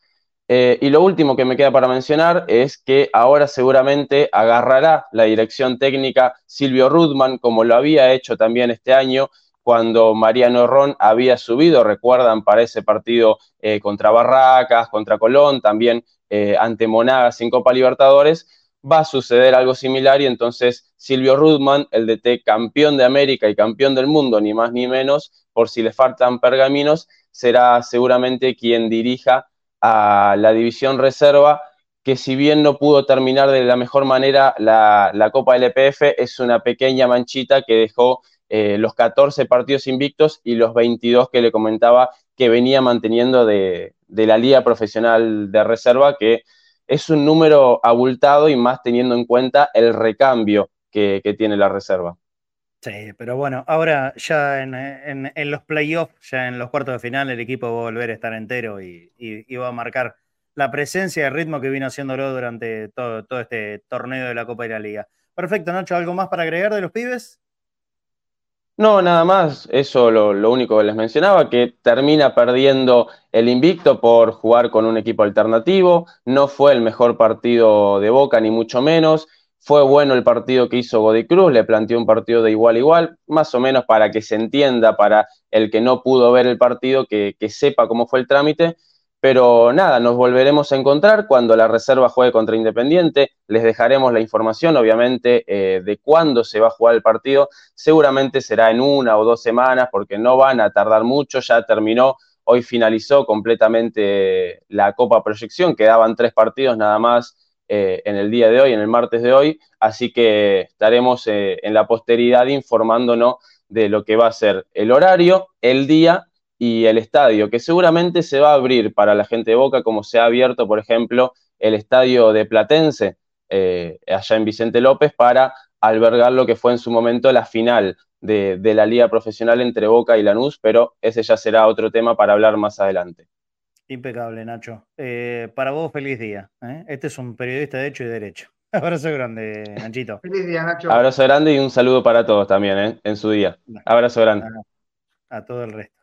Eh, y lo último que me queda para mencionar es que ahora seguramente agarrará la dirección técnica Silvio Rudman, como lo había hecho también este año, cuando Mariano Ron había subido, recuerdan, para ese partido eh, contra Barracas, contra Colón, también eh, ante Monagas en Copa Libertadores va a suceder algo similar y entonces Silvio Rudman, el DT campeón de América y campeón del mundo, ni más ni menos, por si le faltan pergaminos, será seguramente quien dirija a la división reserva, que si bien no pudo terminar de la mejor manera la, Copa LPF, es una pequeña manchita que dejó eh, los 14 partidos invictos y los 22 que le comentaba que venía manteniendo de, de la liga profesional de reserva, que es un número abultado y más teniendo en cuenta el recambio que, tiene la reserva. Sí, pero bueno, ahora ya en, los playoffs, ya en los cuartos de final, el equipo va a volver a estar entero y, va a marcar la presencia y el ritmo que vino haciéndolo durante todo, todo este torneo de la Copa de la Liga. Perfecto, Nacho, ¿algo más para agregar de los pibes? No, nada más, eso lo, único que les mencionaba, que termina perdiendo el invicto por jugar con un equipo alternativo, no fue el mejor partido de Boca, ni mucho menos, fue bueno el partido que hizo Godoy Cruz, le planteó un partido de igual a igual, más o menos para que se entienda, para el que no pudo ver el partido, que, que sepa cómo fue el trámite, pero nada, nos volveremos a encontrar cuando la reserva juegue contra Independiente. Les dejaremos la información, obviamente, eh, de cuándo se va a jugar el partido. Seguramente será en una o dos semanas, porque no van a tardar mucho. Ya terminó, hoy finalizó completamente la Copa Proyección. Quedaban tres partidos nada más eh, en el día de hoy, en el martes de hoy. Así que estaremos eh, en la posteridad informándonos de lo que va a ser el horario, el día y el estadio, que seguramente se va a abrir para la gente de Boca, como se ha abierto, por ejemplo, el estadio de Platense, eh, allá en Vicente López, para albergar lo que fue en su momento la final de, la liga profesional entre Boca y Lanús, pero ese ya será otro tema para hablar más adelante. Impecable, Nacho. Eh, para vos, feliz día. ¿eh? Este es un periodista de hecho y derecho. Abrazo grande, Nachito. Feliz día, Nacho. Abrazo grande y un saludo para todos también, ¿eh? en su día. Abrazo grande. A, todo el resto.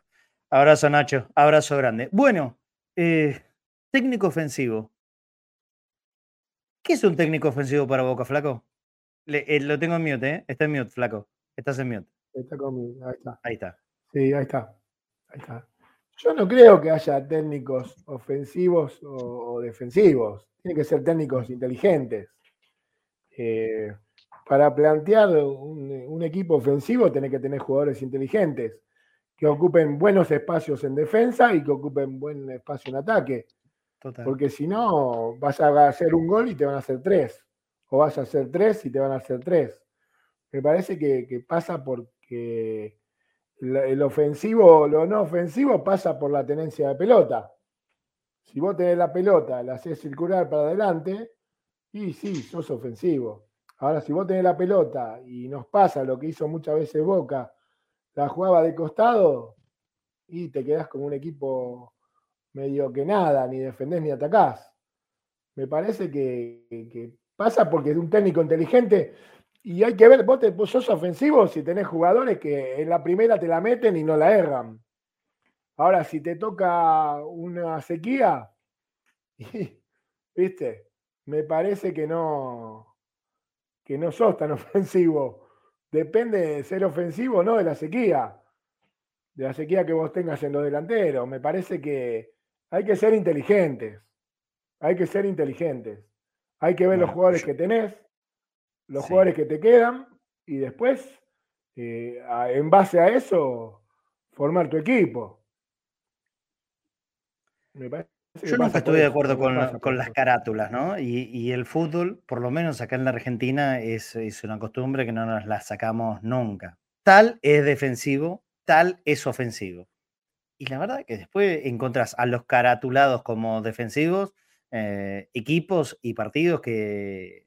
Abrazo, Nacho. Abrazo grande. Bueno, eh, técnico ofensivo. ¿Qué es un técnico ofensivo para Boca, Flaco? Eh, lo tengo en mute, ¿eh? Está en mute, Flaco. Estás en mute. Está conmigo, ahí está. Ahí está. Sí, ahí está. Ahí está. Yo no creo que haya técnicos ofensivos o, defensivos. Tienen que ser técnicos inteligentes. Eh, para plantear un, equipo ofensivo, tiene que tener jugadores inteligentes que ocupen buenos espacios en defensa y que ocupen buen espacio en ataque. Porque si no, vas a hacer un gol y te van a hacer tres. O vas a hacer tres y te van a hacer tres. Me parece que, que pasa porque el ofensivo lo no ofensivo pasa por la tenencia de pelota. Si vos tenés la pelota, la haces circular para adelante, y sí, sos ofensivo. Ahora, si vos tenés la pelota y nos pasa lo que hizo muchas veces Boca, la jugaba de costado y te quedás con un equipo medio que nada, ni defendés ni atacás. Me parece que, pasa porque es un técnico inteligente y hay que ver, vos, te, sos ofensivo si tenés jugadores que en la primera te la meten y no la erran. Ahora, si te toca una sequía, viste, me parece que no, que no sos tan ofensivo. Depende de ser ofensivo no de la sequía, de la sequía que vos tengas en los delanteros. Me parece que hay que ser inteligentes. Hay que ser inteligentes. Hay que ver los jugadores que tenés los jugadores que te quedan y después, eh, en base a eso, formar tu equipo. Yo nunca estoy de acuerdo con, las carátulas, ¿no? Y, el fútbol, por lo menos acá en la Argentina, es, es, una costumbre que no nos la sacamos nunca. Tal es defensivo, tal es ofensivo. Y la verdad que después encontrás a los caratulados como defensivos, eh, equipos y partidos que,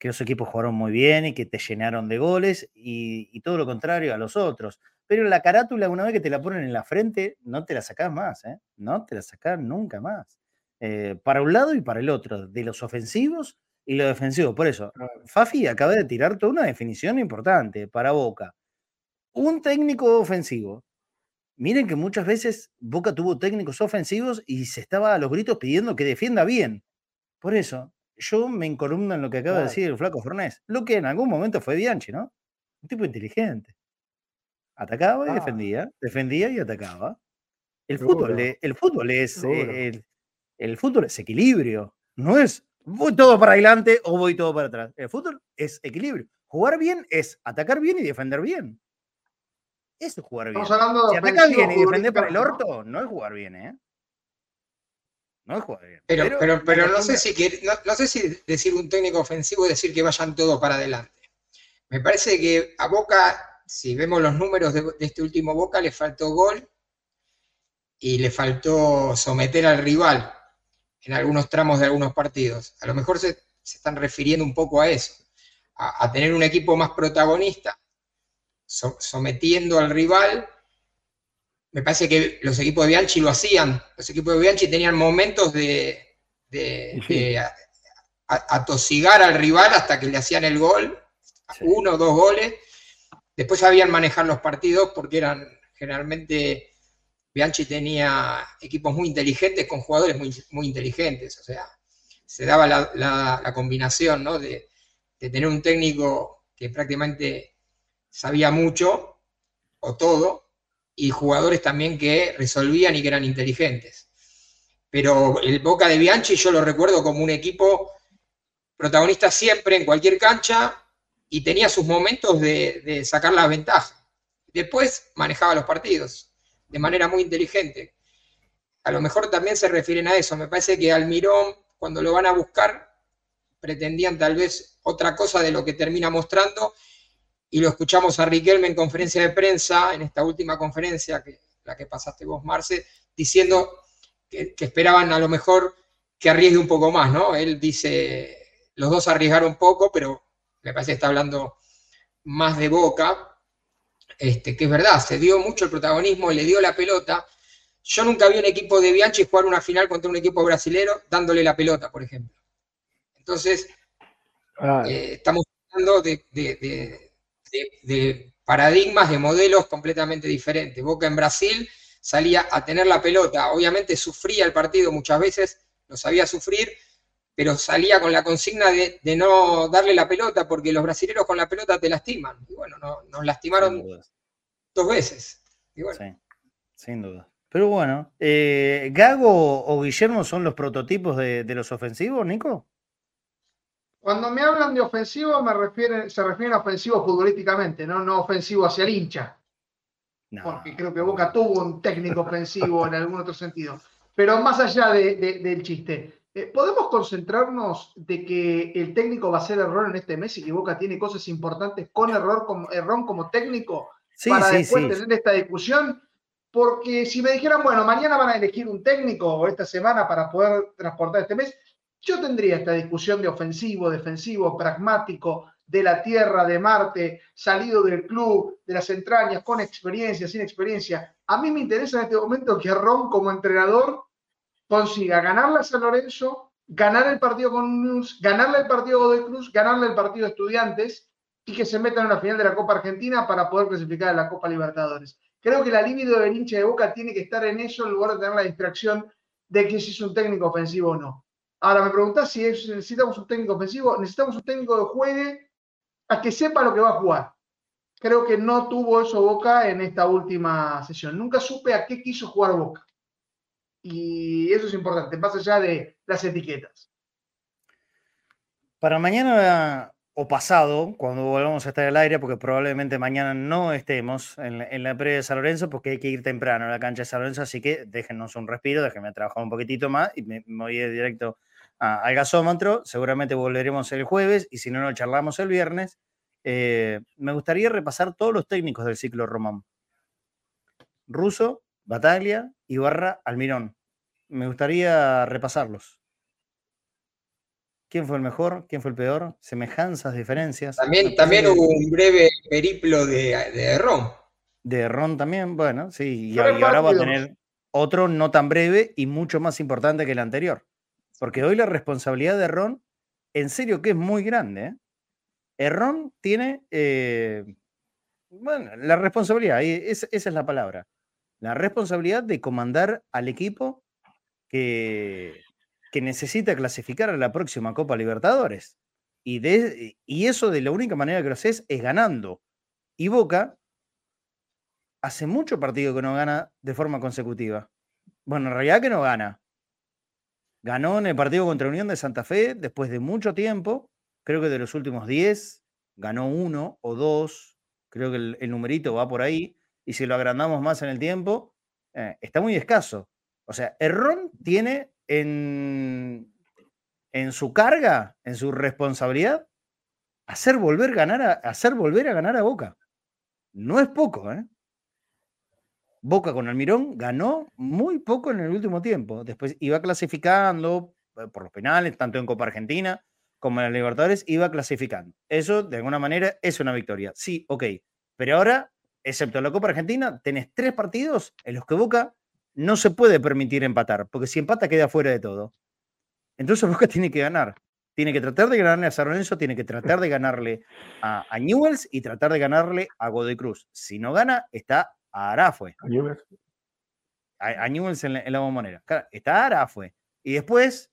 que los equipos jugaron muy bien y que te llenaron de goles y, todo lo contrario a los otros. Pero la carátula, una vez que te la ponen en la frente, no te la sacás más, ¿eh? No te la sacás nunca más. Eh, para un lado y para el otro, de los ofensivos y los defensivos. Por eso, Fafi acaba de tirar toda una definición importante para Boca. Un técnico ofensivo. Miren que muchas veces Boca tuvo técnicos ofensivos y se estaba a los gritos pidiendo que defienda bien. Por eso, yo me encolumno en lo que acaba de decir el flaco Fornés. Lo que en algún momento fue Bianchi, ¿no? Un tipo inteligente. Atacaba y ah. defendía, defendía y atacaba. El fútbol, el fútbol es eh, el, fútbol es equilibrio. No es voy todo para adelante o voy todo para atrás. El fútbol es equilibrio. Jugar bien es atacar bien y defender bien. Eso es jugar bien. si atacar bien y defender para el orto, no es jugar bien, ¿eh? Pero, pero, pero, no, sé si no, sé si decir un técnico ofensivo es decir que vayan todo para adelante. Me parece que a Boca, si vemos los números de, este último Boca, le faltó gol y le faltó someter al rival en algunos tramos de algunos partidos. A lo mejor se, están refiriendo un poco a eso, a, tener un equipo más protagonista, sometiendo al rival me parece que los equipos de Bianchi lo hacían. Los equipos de Bianchi tenían momentos de, atosigar al rival hasta que le hacían el gol, uno o dos goles. Después sabían manejar los partidos porque eran generalmente Bianchi tenía equipos muy inteligentes con jugadores muy, inteligentes. O sea, se daba la, combinación ¿no? de, de tener un técnico que prácticamente sabía mucho o todo y jugadores también que resolvían y que eran inteligentes. Pero el Boca de Bianchi yo lo recuerdo como un equipo protagonista siempre en cualquier cancha y tenía sus momentos de, sacar la ventaja. Después manejaba los partidos de manera muy inteligente. A lo mejor también se refieren a eso. Me parece que Almirón, cuando lo van a buscar, pretendían tal vez otra cosa de lo que termina mostrando y lo escuchamos a Riquelme en conferencia de prensa, en esta última conferencia, que, la que pasaste vos, Marce, diciendo que, esperaban a lo mejor que arriesgue un poco más, ¿no? Él dice, los dos arriesgaron poco, pero me parece que está hablando más de boca, este, que es verdad, se dio mucho el protagonismo, le dio la pelota. Yo nunca vi un equipo de Bianchi jugar una final contra un equipo brasilero dándole la pelota, por ejemplo. Entonces, Ah. Eh, estamos hablando de, paradigmas, de modelos completamente diferentes. Boca en Brasil salía a tener la pelota, obviamente sufría el partido muchas veces, lo sabía sufrir, pero salía con la consigna de, no darle la pelota porque los brasileños con la pelota te lastiman. Y bueno, nos lastimaron dos veces. Sí, sin duda. Pero bueno, eh, ¿Gago o Guillermo son los prototipos de, los ofensivos, Nico? Cuando me hablan de ofensivo, me refieren, se refieren a ofensivo futbolísticamente, no, no ofensivo hacia el hincha. Porque creo que Boca tuvo un técnico ofensivo en algún otro sentido. Pero más allá del chiste, eh, ¿podemos concentrarnos de que el técnico va a ser error en este mes y que Boca tiene cosas importantes con error como, error como técnico para después tener esta discusión? porque si me dijeran, bueno, mañana van a elegir un técnico o esta semana para poder transportar este mes, yo tendría esta discusión de ofensivo, defensivo, pragmático, de la Tierra, de Marte, salido del club, de las entrañas, con experiencia, sin experiencia. A mí me interesa en este momento que Ron como entrenador consiga ganarle a San Lorenzo, ganar el partido con News, ganarle el partido de Cruz, ganarle el partido Estudiantes y que se metan en la final de la Copa Argentina para poder clasificar a la Copa Libertadores. Creo que la libido del hincha de Boca tiene que estar en eso en lugar de tener la distracción de que si es un técnico ofensivo o no. Ahora me preguntás si necesitamos un técnico ofensivo. Necesitamos un técnico que juegue a que sepa lo que va a jugar. Creo que no tuvo eso Boca en esta última sesión. Nunca supe a qué quiso jugar Boca. Y eso es importante, más allá de las etiquetas. Para mañana o pasado, cuando volvamos a estar al aire, porque probablemente mañana no estemos en la, previa de San Lorenzo, porque hay que ir temprano a la cancha de San Lorenzo, así que déjenos un respiro, déjenme trabajar un poquitito más y me, voy directo al gasómetro. Seguramente volveremos el jueves y si no, nos charlamos el viernes. Eh, me gustaría repasar todos los técnicos del ciclo Román. Russo, Bataglia, Ibarra, Almirón. Me gustaría repasarlos. ¿Quién fue el mejor? ¿Quién fue el peor? Semejanzas, diferencias. También, también hubo un breve periplo de, de Ron. De Ron también, bueno, sí. Y, ahora va a tener otro no tan breve y mucho más importante que el anterior. Porque hoy la responsabilidad de Ron, en serio que es muy grande. ¿eh? Ron tiene, eh, bueno, la responsabilidad, esa es la palabra. La responsabilidad de comandar al equipo que, que necesita clasificar a la próxima Copa Libertadores. Y, de, y eso de la única manera que lo haces es ganando. Y Boca hace mucho partido que no gana de forma consecutiva. Bueno, en realidad que no gana. Ganó en el partido contra Unión de Santa Fe después de mucho tiempo. Creo que de los últimos 10 ganó uno o dos. Creo que el, numerito va por ahí. Y si lo agrandamos más en el tiempo, eh, está muy escaso. O sea, Errón tiene en, en su carga, en su responsabilidad, hacer volver, ganar a, hacer volver a ganar a Boca. No es poco, ¿eh? Boca con Almirón ganó muy poco en el último tiempo. Después iba clasificando eh, por los penales, tanto en Copa Argentina como en la Libertadores, iba clasificando. Eso, de alguna manera, es una victoria. Sí, ok. Pero ahora, excepto la Copa Argentina, tenés tres partidos en los que Boca no se puede permitir empatar, porque si empata queda fuera de todo. Entonces Boca tiene que ganar. Tiene que tratar de ganarle a San Lorenzo, tiene que tratar de ganarle a, Newells y tratar de ganarle a Godoy Cruz. Si no gana, está a Arafue. A Newells. A, Newells en la, bombonera. está a Arafue. Y después,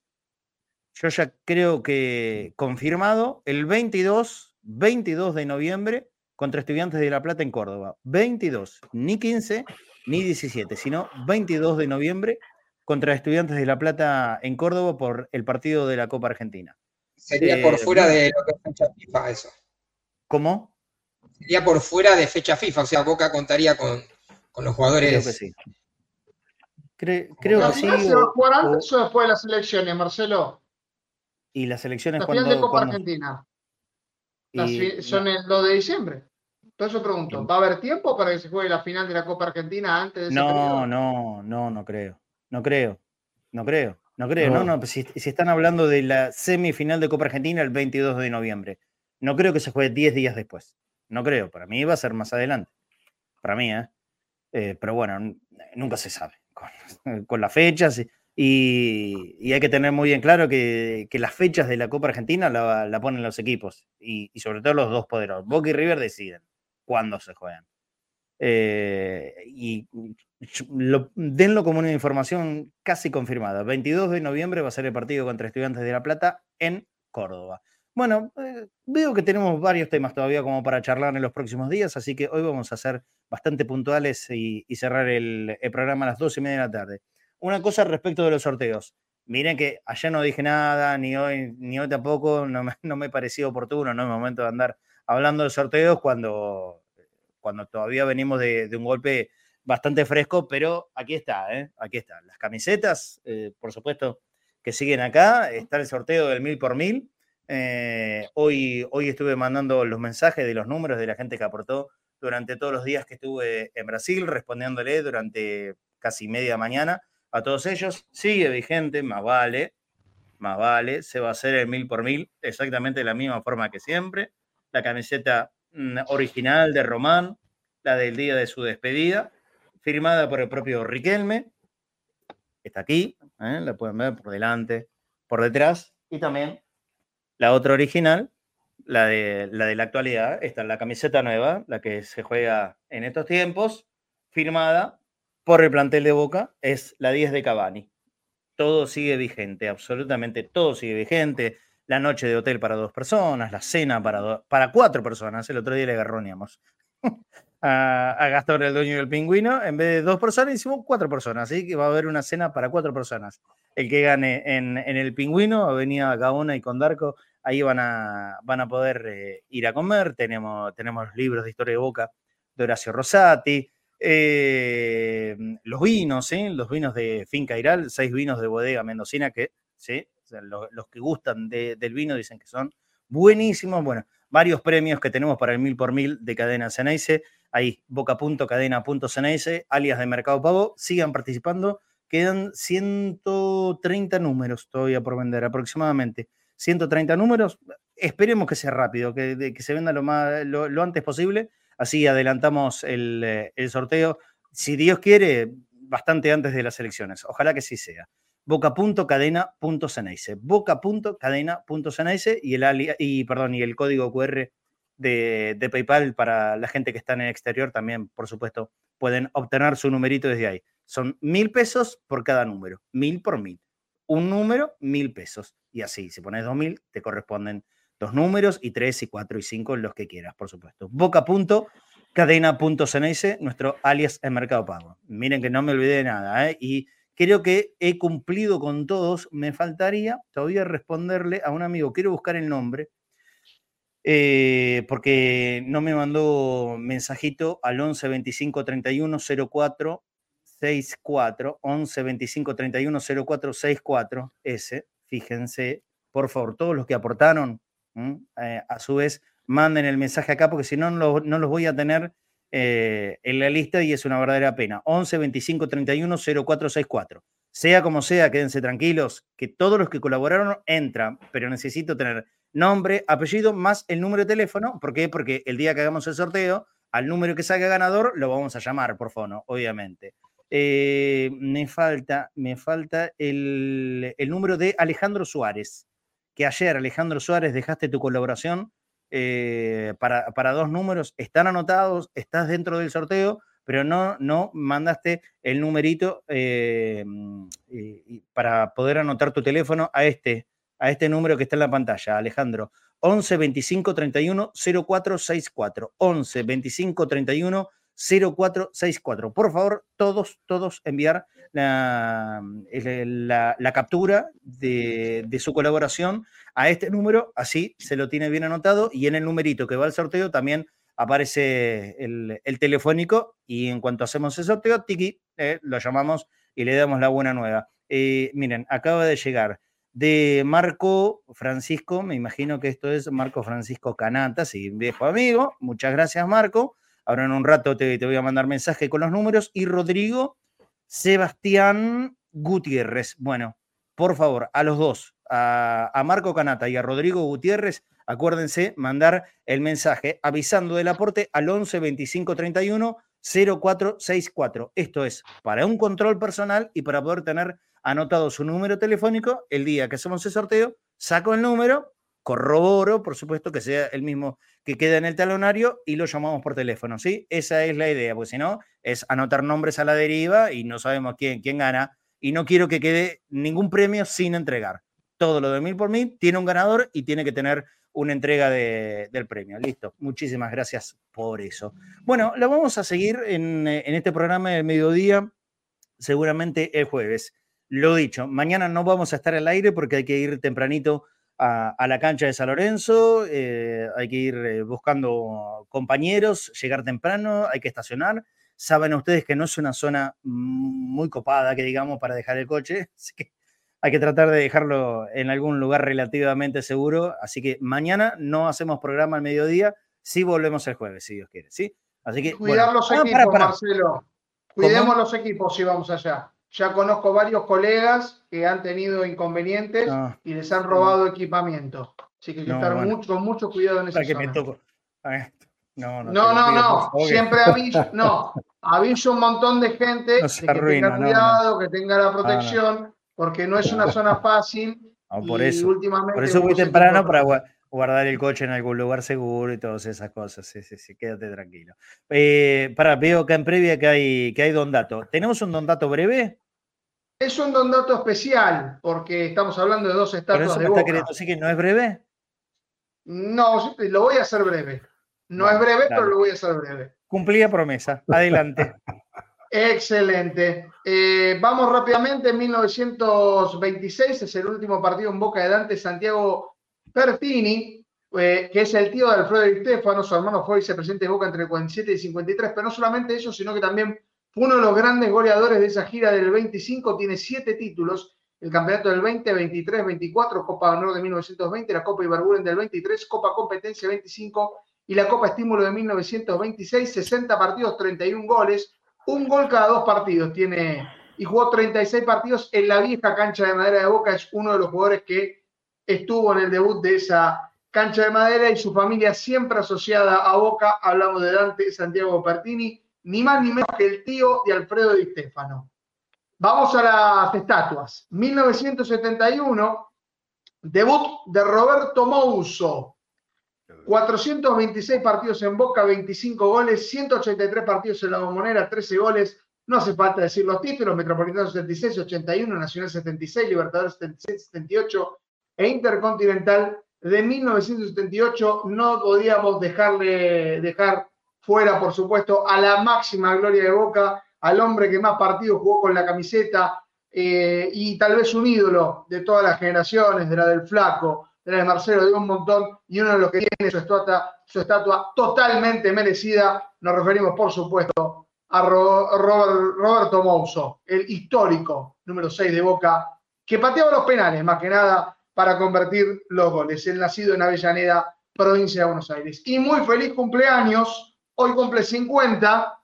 yo ya creo que confirmado, el 22, 22 de noviembre contra Estudiantes de La Plata en Córdoba. 22, ni 15, ni 17, sino 22 de noviembre contra Estudiantes de La Plata en Córdoba por el partido de la Copa Argentina. Sería por eh, fuera de lo que es fecha FIFA eso. ¿Cómo? Sería por fuera de fecha FIFA, o sea, Boca contaría con, los jugadores. Creo que sí. creo que sí. ¿Se va a jugar antes o después de las elecciones, Marcelo? ¿Y las elecciones la final de Copa Argentina. Son el 2 de diciembre. Por eso pregunto, ¿va a haber tiempo para que se juegue la final de la Copa Argentina antes de ese No, no, no, no creo. No creo. No creo. No creo. No, no, si, están hablando de la semifinal de Copa Argentina el 22 de noviembre. No creo que se juegue 10 días después. No creo. Para mí va a ser más adelante. Para mí, ¿eh? eh pero bueno, nunca se sabe. Con, las fechas. Y, hay que tener muy bien claro que, las fechas de la Copa Argentina la, ponen los equipos y, sobre todo los dos poderosos. Boca y River deciden cuándo se juegan. Eh, y denlo como una información casi confirmada. 22 de noviembre va a ser el partido contra Estudiantes de La Plata en Córdoba. Bueno, eh, veo que tenemos varios temas todavía como para charlar en los próximos días, así que hoy vamos a ser bastante puntuales y, cerrar el, programa a las 12 y media de la tarde. Una cosa respecto de los sorteos. Miren que ayer no dije nada, ni hoy, ni hoy tampoco, no me, no me pareció oportuno, no es momento de andar hablando de sorteos cuando, cuando todavía venimos de, un golpe bastante fresco, pero aquí está, ¿eh? aquí está. Las camisetas, eh, por supuesto, que siguen acá, está el sorteo del mil por mil. Eh, hoy, hoy estuve mandando los mensajes de los números de la gente que aportó durante todos los días que estuve en Brasil, respondiéndole durante casi media mañana a todos ellos. Sigue vigente, más vale, más vale, se va a hacer el mil por mil, exactamente de la misma forma que siempre. La camiseta mm, original de Román, la del día de su despedida, firmada por el propio Riquelme. Está aquí, ¿eh? la pueden ver por delante, por detrás. Y también la otra original, la de, la de la actualidad, está en la camiseta nueva, la que se juega en estos tiempos, firmada por el plantel de Boca es la 10 de Cavani. Todo sigue vigente, absolutamente todo sigue vigente. La noche de hotel para dos personas, la cena para, para cuatro personas. El otro día le agarroneamos a, a, Gastón, el dueño del pingüino. En vez de dos personas, hicimos cuatro personas. Así que va a haber una cena para cuatro personas. El que gane en, el pingüino, Avenida Gaona y Condarco, ahí van a, van a poder eh, ir a comer. Tenemos, tenemos libros de historia de Boca de Horacio Rosati. Eh, los vinos, los vinos de Finca Iral, seis vinos de bodega mendocina que, ¿sí? los, que gustan del vino dicen que son buenísimos. Bueno, varios premios que tenemos para el mil por mil de Cadena Ceneice. Ahí, boca.cadena.ceneice, alias de Mercado Pago. Sigan participando. Quedan 130 números todavía por vender aproximadamente. 130 números. Esperemos que sea rápido, que se venda lo, más, lo antes posible Así adelantamos eh, el, sorteo. Si Dios quiere, bastante antes de las elecciones. Ojalá que sí sea. boca.cadena.ceneice. Boca.cadena.ceneice y el, y, y el código QR de, PayPal para la gente que está en el exterior también, por supuesto, pueden obtener su numerito desde ahí. Son mil pesos por cada número, mil por mil. Un número, mil pesos. Y así, si pones dos mil, te corresponden dos números y tres y cuatro y cinco, los que quieras, por supuesto. Boca.cadena.ceneice, nuestro alias en Mercado Pago. Miren que no me olvidé de nada, ¿eh? Y creo que he cumplido con todos. Me faltaría todavía responderle a un amigo. Quiero buscar el nombre. Eh, porque no me mandó mensajito al 11 25 31 04 64 11 25 31 04 64 ese fíjense por favor todos los que aportaron eh, a su vez, manden el mensaje acá porque si no, no, los voy a tener eh, en la lista y es una verdadera pena. 11 25 31 0464. Sea como sea, quédense tranquilos, que todos los que colaboraron entran, pero necesito tener nombre, apellido, más el número de teléfono. ¿Por qué? Porque el día que hagamos el sorteo, al número que salga ganador, lo vamos a llamar por fono, obviamente. Eh, me falta, me falta el, el número de Alejandro Suárez que ayer, Alejandro Suárez, dejaste tu colaboración eh, para, dos números, están anotados, estás dentro del sorteo, pero no, no mandaste el numerito eh, para poder anotar tu teléfono a este, a este número que está en la pantalla, Alejandro. 11 25 31 0464. 11 25 31 0464. Por favor, todos, todos enviar la, la, captura de, su colaboración a este número, así se lo tiene bien anotado y en el numerito que va al sorteo también aparece el, telefónico y en cuanto hacemos el sorteo, Tiki, eh, lo llamamos y le damos la buena nueva. Eh, miren, acaba de llegar de Marco Francisco, me imagino que esto es Marco Francisco Canata, sí, viejo amigo, muchas gracias Marco. Ahora en un rato te, voy a mandar mensaje con los números. Y Rodrigo Sebastián Gutiérrez. Bueno, por favor, a los dos, a, Marco Canata y a Rodrigo Gutiérrez, acuérdense mandar el mensaje avisando del aporte al 11 25 31 0464. Esto es para un control personal y para poder tener anotado su número telefónico el día que hacemos el sorteo, saco el número, corroboro, por supuesto, que sea el mismo que queda en el talonario y lo llamamos por teléfono, ¿sí? Esa es la idea, porque si no, es anotar nombres a la deriva y no sabemos quién, quién gana y no quiero que quede ningún premio sin entregar. Todo lo de mil por mil tiene un ganador y tiene que tener una entrega del premio. Listo. Muchísimas gracias por eso. Bueno, la vamos a seguir en, en este programa del mediodía, seguramente el jueves. Lo dicho, mañana no vamos a estar al aire porque hay que ir tempranito a, la cancha de San Lorenzo, eh, hay que ir eh, buscando compañeros, llegar temprano, hay que estacionar. Saben ustedes que no es una zona muy copada, que digamos, para dejar el coche, así que hay que tratar de dejarlo en algún lugar relativamente seguro. Así que mañana no hacemos programa al mediodía, sí volvemos el jueves, si Dios quiere, ¿sí? Así que, Cuidar los ah, equipos, Marcelo. Cuidemos los equipos si vamos allá. Ya conozco varios colegas que han tenido inconvenientes ah, y les han robado equipamiento. Así que hay que estar mucho, con mucho cuidado en esa zona. Que me toco. No, no, no, no, siempre aviso, no, aviso un montón de gente que tenga cuidado, que tenga la protección, porque no es una zona fácil. por eso, últimamente por eso muy temprano para guardar el coche en algún lugar seguro y todas esas cosas. Sí, sí, sí, quédate tranquilo. Eh, para, veo acá en previa que hay, que hay don dato. ¿Tenemos un don dato breve? Es un don dato especial, porque estamos hablando de dos estatuas eso de Boca. Está ¿Sí que no es breve? No, lo voy a hacer breve. No es breve, pero lo voy a hacer breve. Cumplida promesa. Adelante. Excelente. Eh, vamos rápidamente. En 1926 es el último partido en Boca de Dante Santiago Pertini, eh, que es el tío de Alfredo Di Stefano. Su hermano fue vicepresidente de Boca entre el 47 y 53. Pero no solamente eso, sino que también uno de los grandes goleadores de esa gira del 25 tiene siete títulos. El campeonato del 20, 23, 24, Copa Honor de 1920, la Copa Ibarburen del 23, Copa Competencia 25 y la Copa Estímulo de 1926, 60 partidos, 31 goles, un gol cada dos partidos tiene y jugó 36 partidos en la vieja cancha de madera de Boca, es uno de los jugadores que estuvo en el debut de esa cancha de madera y su familia siempre asociada a Boca, hablamos de Dante Santiago Pertini, ni más ni menos que el tío de Alfredo Di Stefano. Vamos a las estatuas. 1971, debut de Roberto Mouso. 426 partidos en Boca, 25 goles, 183 partidos en la Bombonera, 13 goles. No hace falta decir los títulos, Metropolitano 76, 81, Nacional 76, Libertadores 76, 78 e Intercontinental de 1978. No podíamos dejarle, dejar fuera, por supuesto, a la máxima gloria de Boca, al hombre que más partidos jugó con la camiseta eh, y tal vez un ídolo de todas las generaciones, de la del Flaco, de la de Marcelo, de un montón, y uno de los que tiene su estatua, su estatua totalmente merecida, nos referimos, por supuesto, a Roberto Mouso, el histórico número 6 de Boca, que pateaba los penales, más que nada, para convertir los goles. El nacido en Avellaneda, provincia de Buenos Aires. Y muy feliz cumpleaños hoy cumple 50,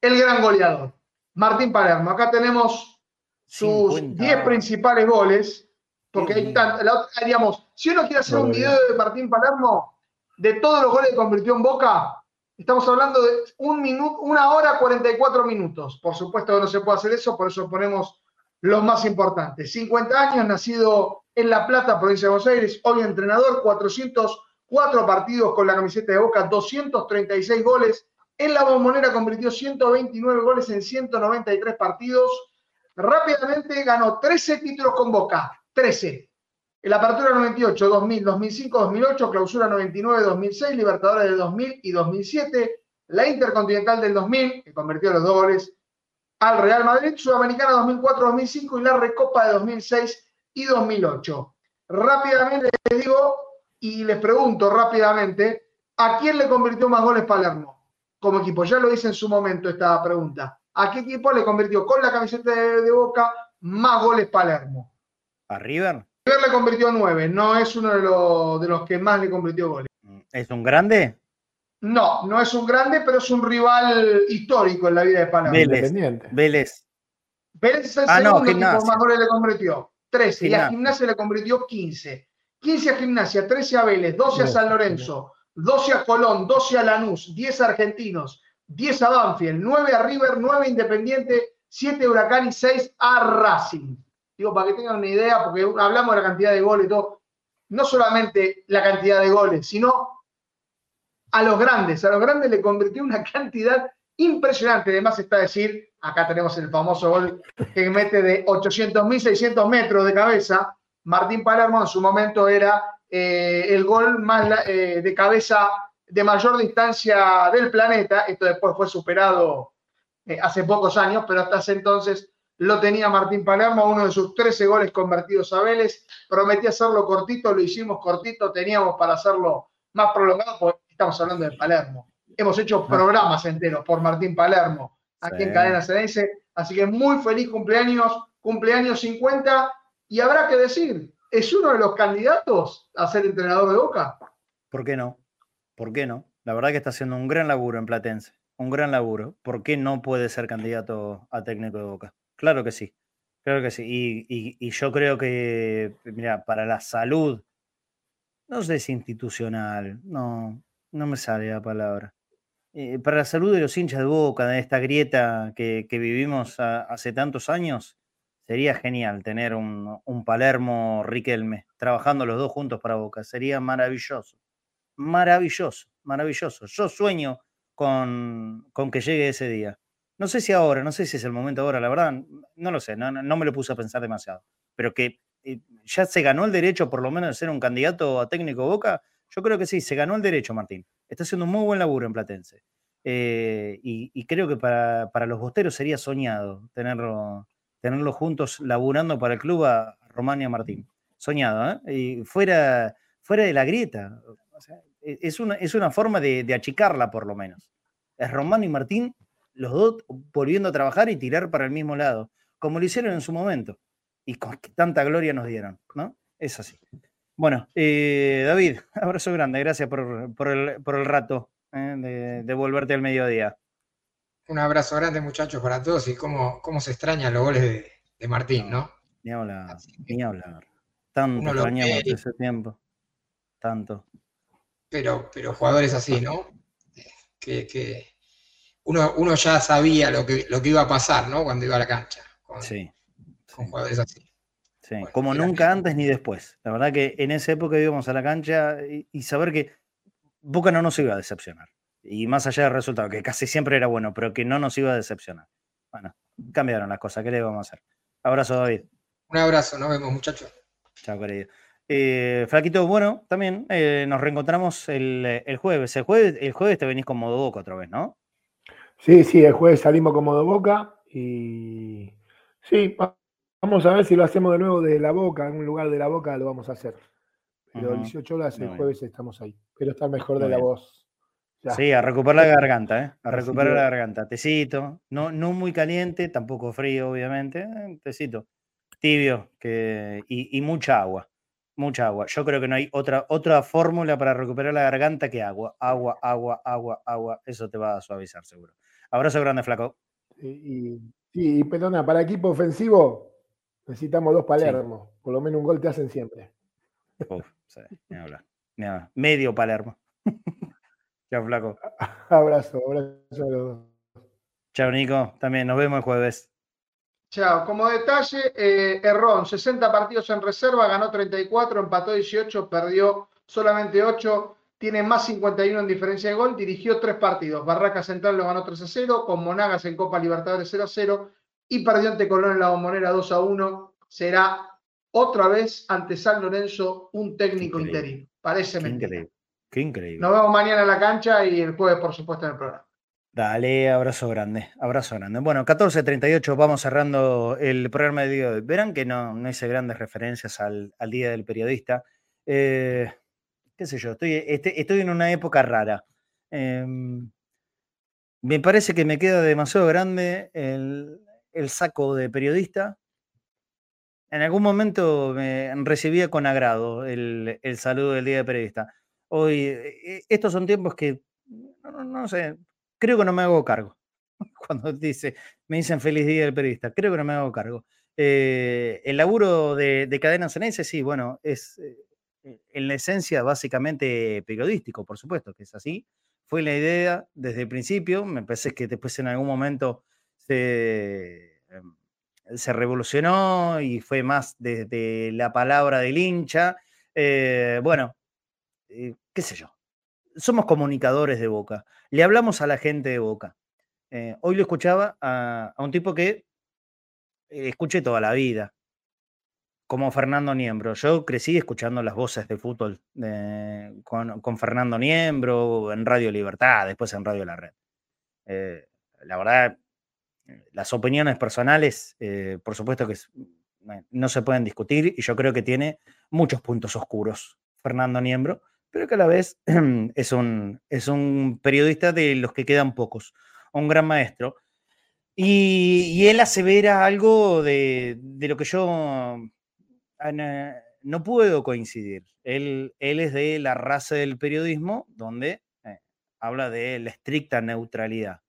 el gran goleador, Martín Palermo. Acá tenemos sus 10 principales goles, porque hay tantos, digamos, si uno quiere hacer un video de Martín Palermo, de todos los goles que convirtió en Boca, estamos hablando de un minuto, una hora 44 minutos. Por supuesto que no se puede hacer eso, por eso ponemos los más importantes. 50 años, nacido en La Plata, provincia de Buenos Aires, hoy entrenador, 400 cuatro partidos con la camiseta de Boca, 236 goles. En la bombonera convirtió 129 goles en 193 partidos. Rápidamente ganó 13 títulos con Boca, 13. En la apertura 98, 2000, 2005, 2008, clausura 99, 2006, Libertadores del 2000 y 2007, la Intercontinental del 2000, que convirtió los dos goles al Real Madrid, Sudamericana 2004, 2005 y la Recopa de 2006 y 2008. Rápidamente les digo y les pregunto rápidamente, ¿a quién le convirtió más goles Palermo como equipo? Ya lo hice en su momento esta pregunta. ¿A qué equipo le convirtió con la camiseta de, Boca más goles Palermo? ¿A River? River le convirtió nueve, no es uno de los, de los que más le convirtió goles. ¿Es un grande? No, no es un grande, pero es un rival histórico en la vida de Palermo. Vélez. Vélez. Vélez es el ah, segundo equipo más goles le convirtió. 13. Y a Gimnasia le convirtió 15. 15 a Gimnasia, 13 a Vélez, 12 a San Lorenzo, 12 a Colón, 12 a Lanús, 10 argentinos, 10 a Banfield, 9 a River, 9 Independiente, 7 a Huracán y 6 a Racing. Digo, para que tengan una idea, porque hablamos de la cantidad de goles y todo. No solamente la cantidad de goles, sino a los grandes. A los grandes le convirtió una cantidad impresionante. Además está decir, acá tenemos el famoso gol que mete de 800.600 metros de cabeza. Martín Palermo en su momento era eh, el gol más eh, de cabeza de mayor distancia del planeta. Esto después fue superado eh, hace pocos años, pero hasta ese entonces lo tenía Martín Palermo, uno de sus 13 goles convertidos a Vélez. Prometí hacerlo cortito, lo hicimos cortito, teníamos para hacerlo más prolongado, porque estamos hablando de Palermo. Hemos hecho programas enteros por Martín Palermo aquí en Cadena Cedense. Así que muy feliz cumpleaños, cumpleaños 50. Y habrá que decir, ¿es uno de los candidatos a ser entrenador de Boca? ¿Por qué no? ¿Por qué no? La verdad que está haciendo un gran laburo en Platense, un gran laburo. ¿Por qué no puede ser candidato a técnico de Boca? Claro que sí, claro que sí. Y, yo creo que, mira, para la salud, no sé si institucional, no, no me sale la palabra. Eh, para la salud de los hinchas de Boca, de esta grieta que, vivimos hace tantos años, sería genial tener un, un Palermo Riquelme trabajando los dos juntos para Boca. Sería maravilloso maravilloso, maravilloso. Yo sueño con, con, que llegue ese día. No sé si ahora, no sé si es el momento ahora, la verdad, no lo sé, no, no me lo puse a pensar demasiado, pero que eh, ya se ganó el derecho por lo menos de ser un candidato a técnico Boca, yo creo que sí, se ganó el derecho, Martín. Está haciendo un muy buen laburo en Platense. Eh, y, creo que para, para, los bosteros sería soñado tenerlo, tenerlo juntos laburando para el club a Román y a Martín. Soñado, ¿eh? Y fuera, fuera de la grieta. E, es una, es una forma de, achicarla por lo menos. Es Román y Martín, los dos volviendo a trabajar y tirar para el mismo lado, como lo hicieron en su momento. Y con tanta gloria nos dieron, ¿no? Es así. Bueno, eh, David, abrazo grande, gracias por, el, rato eh, de, volverte al mediodía. Un abrazo grande, muchachos, para todos y cómo, cómo se extrañan los goles de, Martín, ¿no? Ni hablar, ni hablar. Tanto extrañamos ese tiempo. Tanto pero, pero jugadores así, ¿no? Que, uno, uno, ya sabía lo que, lo que iba a pasar, ¿no? Cuando iba a la cancha. Con, sí. Con jugadores así. Sí, como nunca antes ni después. La verdad que en esa época íbamos a la cancha y, saber que Boca no nos iba a decepcionar. Y más allá del resultado, que casi siempre era bueno, pero que no nos iba a decepcionar. Bueno, cambiaron las cosas. ¿Qué le vamos a hacer? Abrazo, David. Un abrazo, nos vemos, muchachos. Chao, querido. Eh, Flaquito, bueno, también eh, nos reencontramos el, jueves. El jueves. El jueves te venís con modo boca otra vez, ¿no? Sí, sí, el jueves salimos con modo boca y sí, vamos a ver si lo hacemos de nuevo de la boca, en un lugar de la boca lo vamos a hacer. Pero 18 horas el jueves estamos ahí. Pero está mejor de la voz. Sí, a recuperar la garganta, ¿eh? A recuperar la garganta. Tecito, no, no muy caliente, tampoco frío, obviamente. Eh, tecito, tibio que, y mucha agua. Mucha agua. Yo creo que no hay otra, otra fórmula para recuperar la garganta que agua. Agua, agua, agua, agua. Eso te va a suavizar, seguro. Abrazo grande, flaco. Y, y, perdona, para equipo ofensivo necesitamos dos Palermo. Por lo menos un gol te hacen siempre. Uf, sí, Medio Palermo. Chao, flaco. Abrazo, abrazo a los dos. Chao, Nico. También nos vemos el jueves. Chao. Como detalle, eh, Errón, 60 partidos en reserva, ganó 34, empató 18, perdió solamente 8, tiene más 51 en diferencia de gol, dirigió tres partidos. Barraca Central lo ganó 3 a 0, con Monagas en Copa Libertadores 0 a 0 y perdió ante Colón en la Bombonera 2 a 1. Será otra vez ante San Lorenzo un técnico interino. Parece mentira. Qué increíble. Nos vemos mañana en la cancha y el jueves, por supuesto, en el programa. Dale, abrazo grande, abrazo grande. Bueno, 14.38, vamos cerrando el programa de día de hoy. Verán que no, no hice grandes referencias al, Día del Periodista. Eh, qué sé yo, estoy, este, estoy, en una época rara. Em, me parece que me queda demasiado grande el, saco de periodista. En algún momento me recibía con agrado el, saludo del Día del Periodista. Hoy, e, estos son tiempos que, no sé, creo que no me hago cargo. Cuando dice, me dicen feliz día del periodista, creo que no me hago cargo. Eh, el laburo de, de Cadena Cenense, sí, bueno, es eh, en la esencia básicamente periodístico, por supuesto que es así. fue la idea desde el principio, me parece que después en algún momento se, em, se revolucionó y fue más desde la palabra del hincha. Eh, bueno, eh, qué sé yo, somos comunicadores de Boca, le hablamos a la gente de Boca. Eh, hoy lo escuchaba a, un tipo que escuché toda la vida, como Fernando Niembro. Yo crecí escuchando las voces de fútbol con, Fernando Niembro en Radio Libertad, después en Radio La Red. la verdad, las opiniones personales, por supuesto que no se pueden discutir y yo creo que tiene muchos puntos oscuros Fernando Niembro, pero que a la vez es un, es un periodista de los que quedan pocos, un gran maestro. Y, él asevera algo de, lo que yo no puedo coincidir. Él, él, es de la raza del periodismo, donde eh, habla de la estricta neutralidad.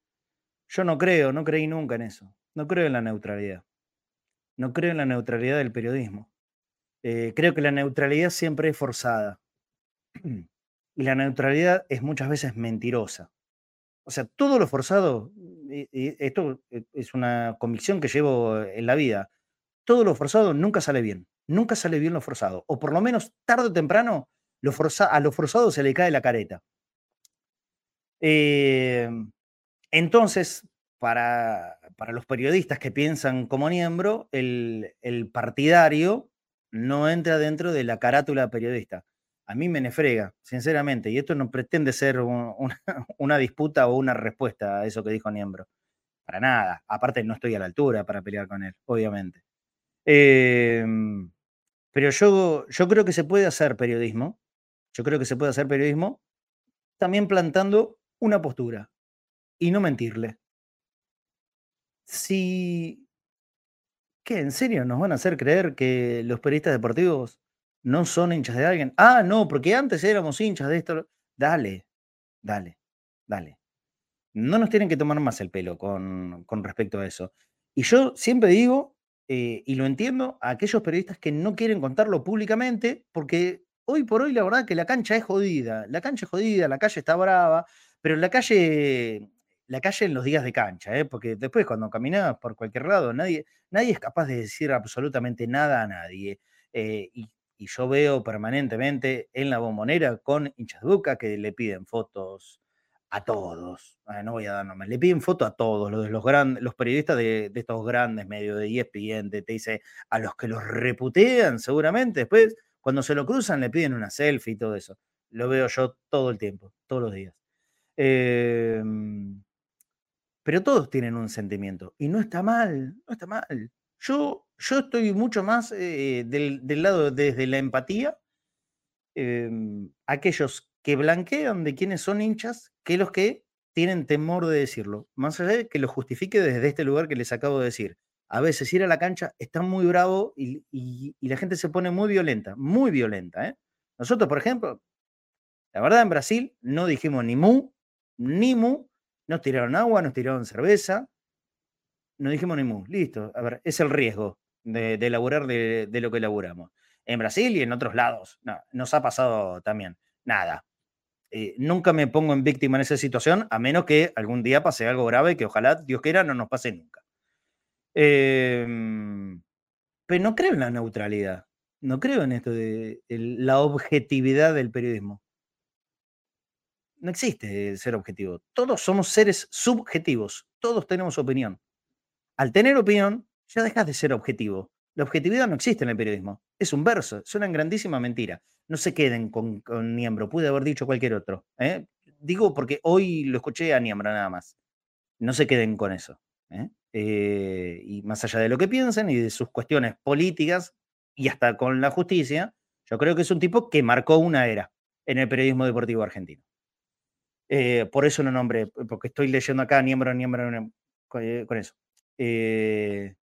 Yo no creo, no creí nunca en eso. No creo en la neutralidad. No creo en la neutralidad del periodismo. Eh, creo que la neutralidad siempre es forzada. Y la neutralidad es muchas veces mentirosa. O sea, todo lo forzado, y, esto e, es una convicción que llevo en la vida, todo lo forzado nunca sale bien. Nunca sale bien lo forzado. O por lo menos tarde o temprano a lo forzado se le cae la careta. Eh, entonces, para, para, los periodistas que piensan como miembro, el, el partidario no entra dentro de la carátula periodista. A mí me nefrega, sinceramente, y esto no pretende ser una, disputa o una respuesta a eso que dijo Niembro. Para nada. Aparte, no estoy a la altura para pelear con él, obviamente. Em, pero yo, yo creo que se puede hacer periodismo. Yo creo que se puede hacer periodismo también plantando una postura y no mentirle. Si ¿Qué? ¿En serio nos van a hacer creer que los periodistas deportivos no son hinchas de alguien? Ah, no, porque antes éramos hinchas de esto. Dale, dale, dale. No nos tienen que tomar más el pelo con, respecto a eso. Y yo siempre digo, eh, y lo entiendo, a aquellos periodistas que no quieren contarlo públicamente, porque hoy por hoy la verdad que la cancha es jodida. La cancha es jodida, la calle está brava, pero la calle la calle en los días de cancha, ¿eh? porque después cuando caminas por cualquier lado, nadie, nadie es capaz de decir absolutamente nada a nadie. Eh, y, yo veo permanentemente en la bombonera con hinchas de que le piden fotos a todos. Ah, no voy a dar nombres, le piden fotos a todos, los, los, grandes, los periodistas de, estos grandes medios de ESPN, te dice a los que los reputean seguramente, después cuando se lo cruzan le piden una selfie y todo eso. Lo veo yo todo el tiempo, todos los días. Eh, pero todos tienen un sentimiento y no está mal, no está mal. Yo, yo estoy mucho más eh, del, lado desde la empatía, em, aquellos que blanquean de quiénes son hinchas, que los que tienen temor de decirlo, más allá de que lo justifique desde este lugar que les acabo de decir. A veces ir a la cancha está muy bravo y, la gente se pone muy violenta, muy violenta. ¿eh? Nosotros, por ejemplo, la verdad en Brasil no dijimos ni mu, ni mu, nos tiraron agua, nos tiraron cerveza, no dijimos ni mu. Listo, a ver, es el riesgo de, elaborar de, lo que elaboramos. En Brasil y en otros lados, no, nos ha pasado también. Nada. Eh, nunca me pongo en víctima en esa situación, a menos que algún día pase algo grave que ojalá Dios quiera no nos pase nunca. Em, pero no creo en la neutralidad, no creo en esto de la objetividad del periodismo no existe ser objetivo. Todos somos seres subjetivos. Todos tenemos opinión. Al tener opinión, ya dejas de ser objetivo. La objetividad no existe en el periodismo. Es un verso, es una grandísima mentira. No se queden con, con Niembro, pude haber dicho cualquier otro. ¿eh? Digo porque hoy lo escuché a Niembro nada más. No se queden con eso. ¿eh? Eh, y más allá de lo que piensen y de sus cuestiones políticas y hasta con la justicia, yo creo que es un tipo que marcó una era en el periodismo deportivo argentino. Por eso no nombré, porque estoy leyendo acá, miembro, miembro, eh, con, eso. Eh,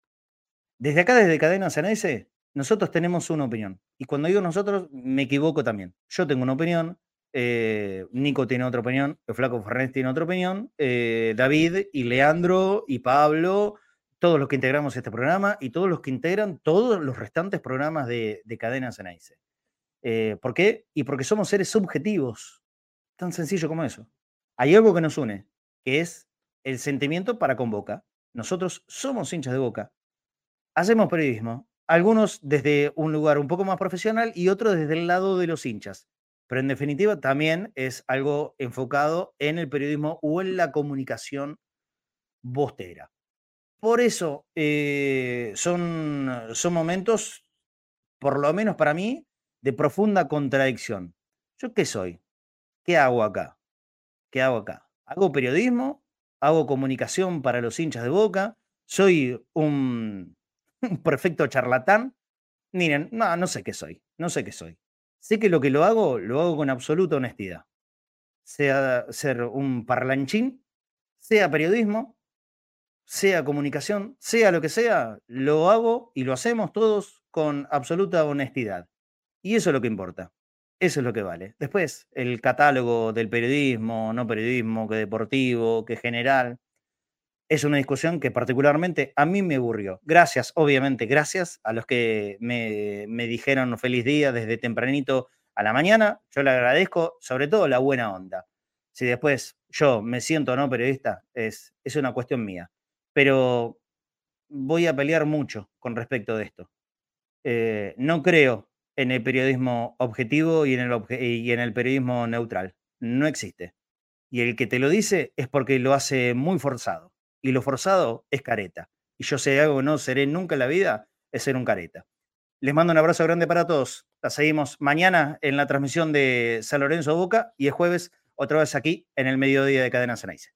desde acá, desde Cadena Ceneice, nosotros tenemos una opinión. Y cuando digo nosotros, me equivoco también. Yo tengo una opinión, Nico tiene otra opinión, el Flaco Fernández tiene otra opinión, David y Leandro y Pablo, todos los que integramos este programa y todos los que integran todos los restantes programas de, de Cadena Ceneice. ¿Por qué? Y porque somos seres subjetivos, Tan sencillo como eso. Hay algo que nos une, que es el sentimiento para con Boca. Nosotros somos hinchas de Boca, hacemos periodismo, algunos desde un lugar un poco más profesional y otros desde el lado de los hinchas. Pero en definitiva también es algo enfocado en el periodismo o en la comunicación bostera. Por eso eh, son, son momentos, por lo menos para mí, de profunda contradicción. ¿Yo qué soy? ¿Qué hago acá? ¿Qué hago acá? ¿Hago periodismo? ¿Hago comunicación para los hinchas de boca? ¿Soy un, un perfecto charlatán? Miren, no, no sé qué soy, no sé qué soy. Sé que lo que lo hago, lo hago con absoluta honestidad. Sea ser un parlanchín, sea periodismo, sea comunicación, sea lo que sea, lo hago y lo hacemos todos con absoluta honestidad. Y eso es lo que importa. Eso es lo que vale. Después, el catálogo del periodismo, no periodismo, que deportivo, que general, es una discusión que particularmente a mí me aburrió. Gracias, obviamente, gracias a los que me, me dijeron feliz día desde tempranito a la mañana. Yo le agradezco, sobre todo la buena onda. Si después yo me siento o no periodista, es, es una cuestión mía. Pero voy a pelear mucho con respecto de esto. Eh, no creo en el periodismo objetivo y en el, y en el periodismo neutral. No existe. Y el que te lo dice es porque lo hace muy forzado y lo forzado es careta. Y yo sé algo que no seré nunca en la vida, es ser un careta. Les mando un abrazo grande para todos. La seguimos mañana en la transmisión de San Lorenzo Boca y el jueves otra vez aquí en el mediodía de Cadena Ceneice.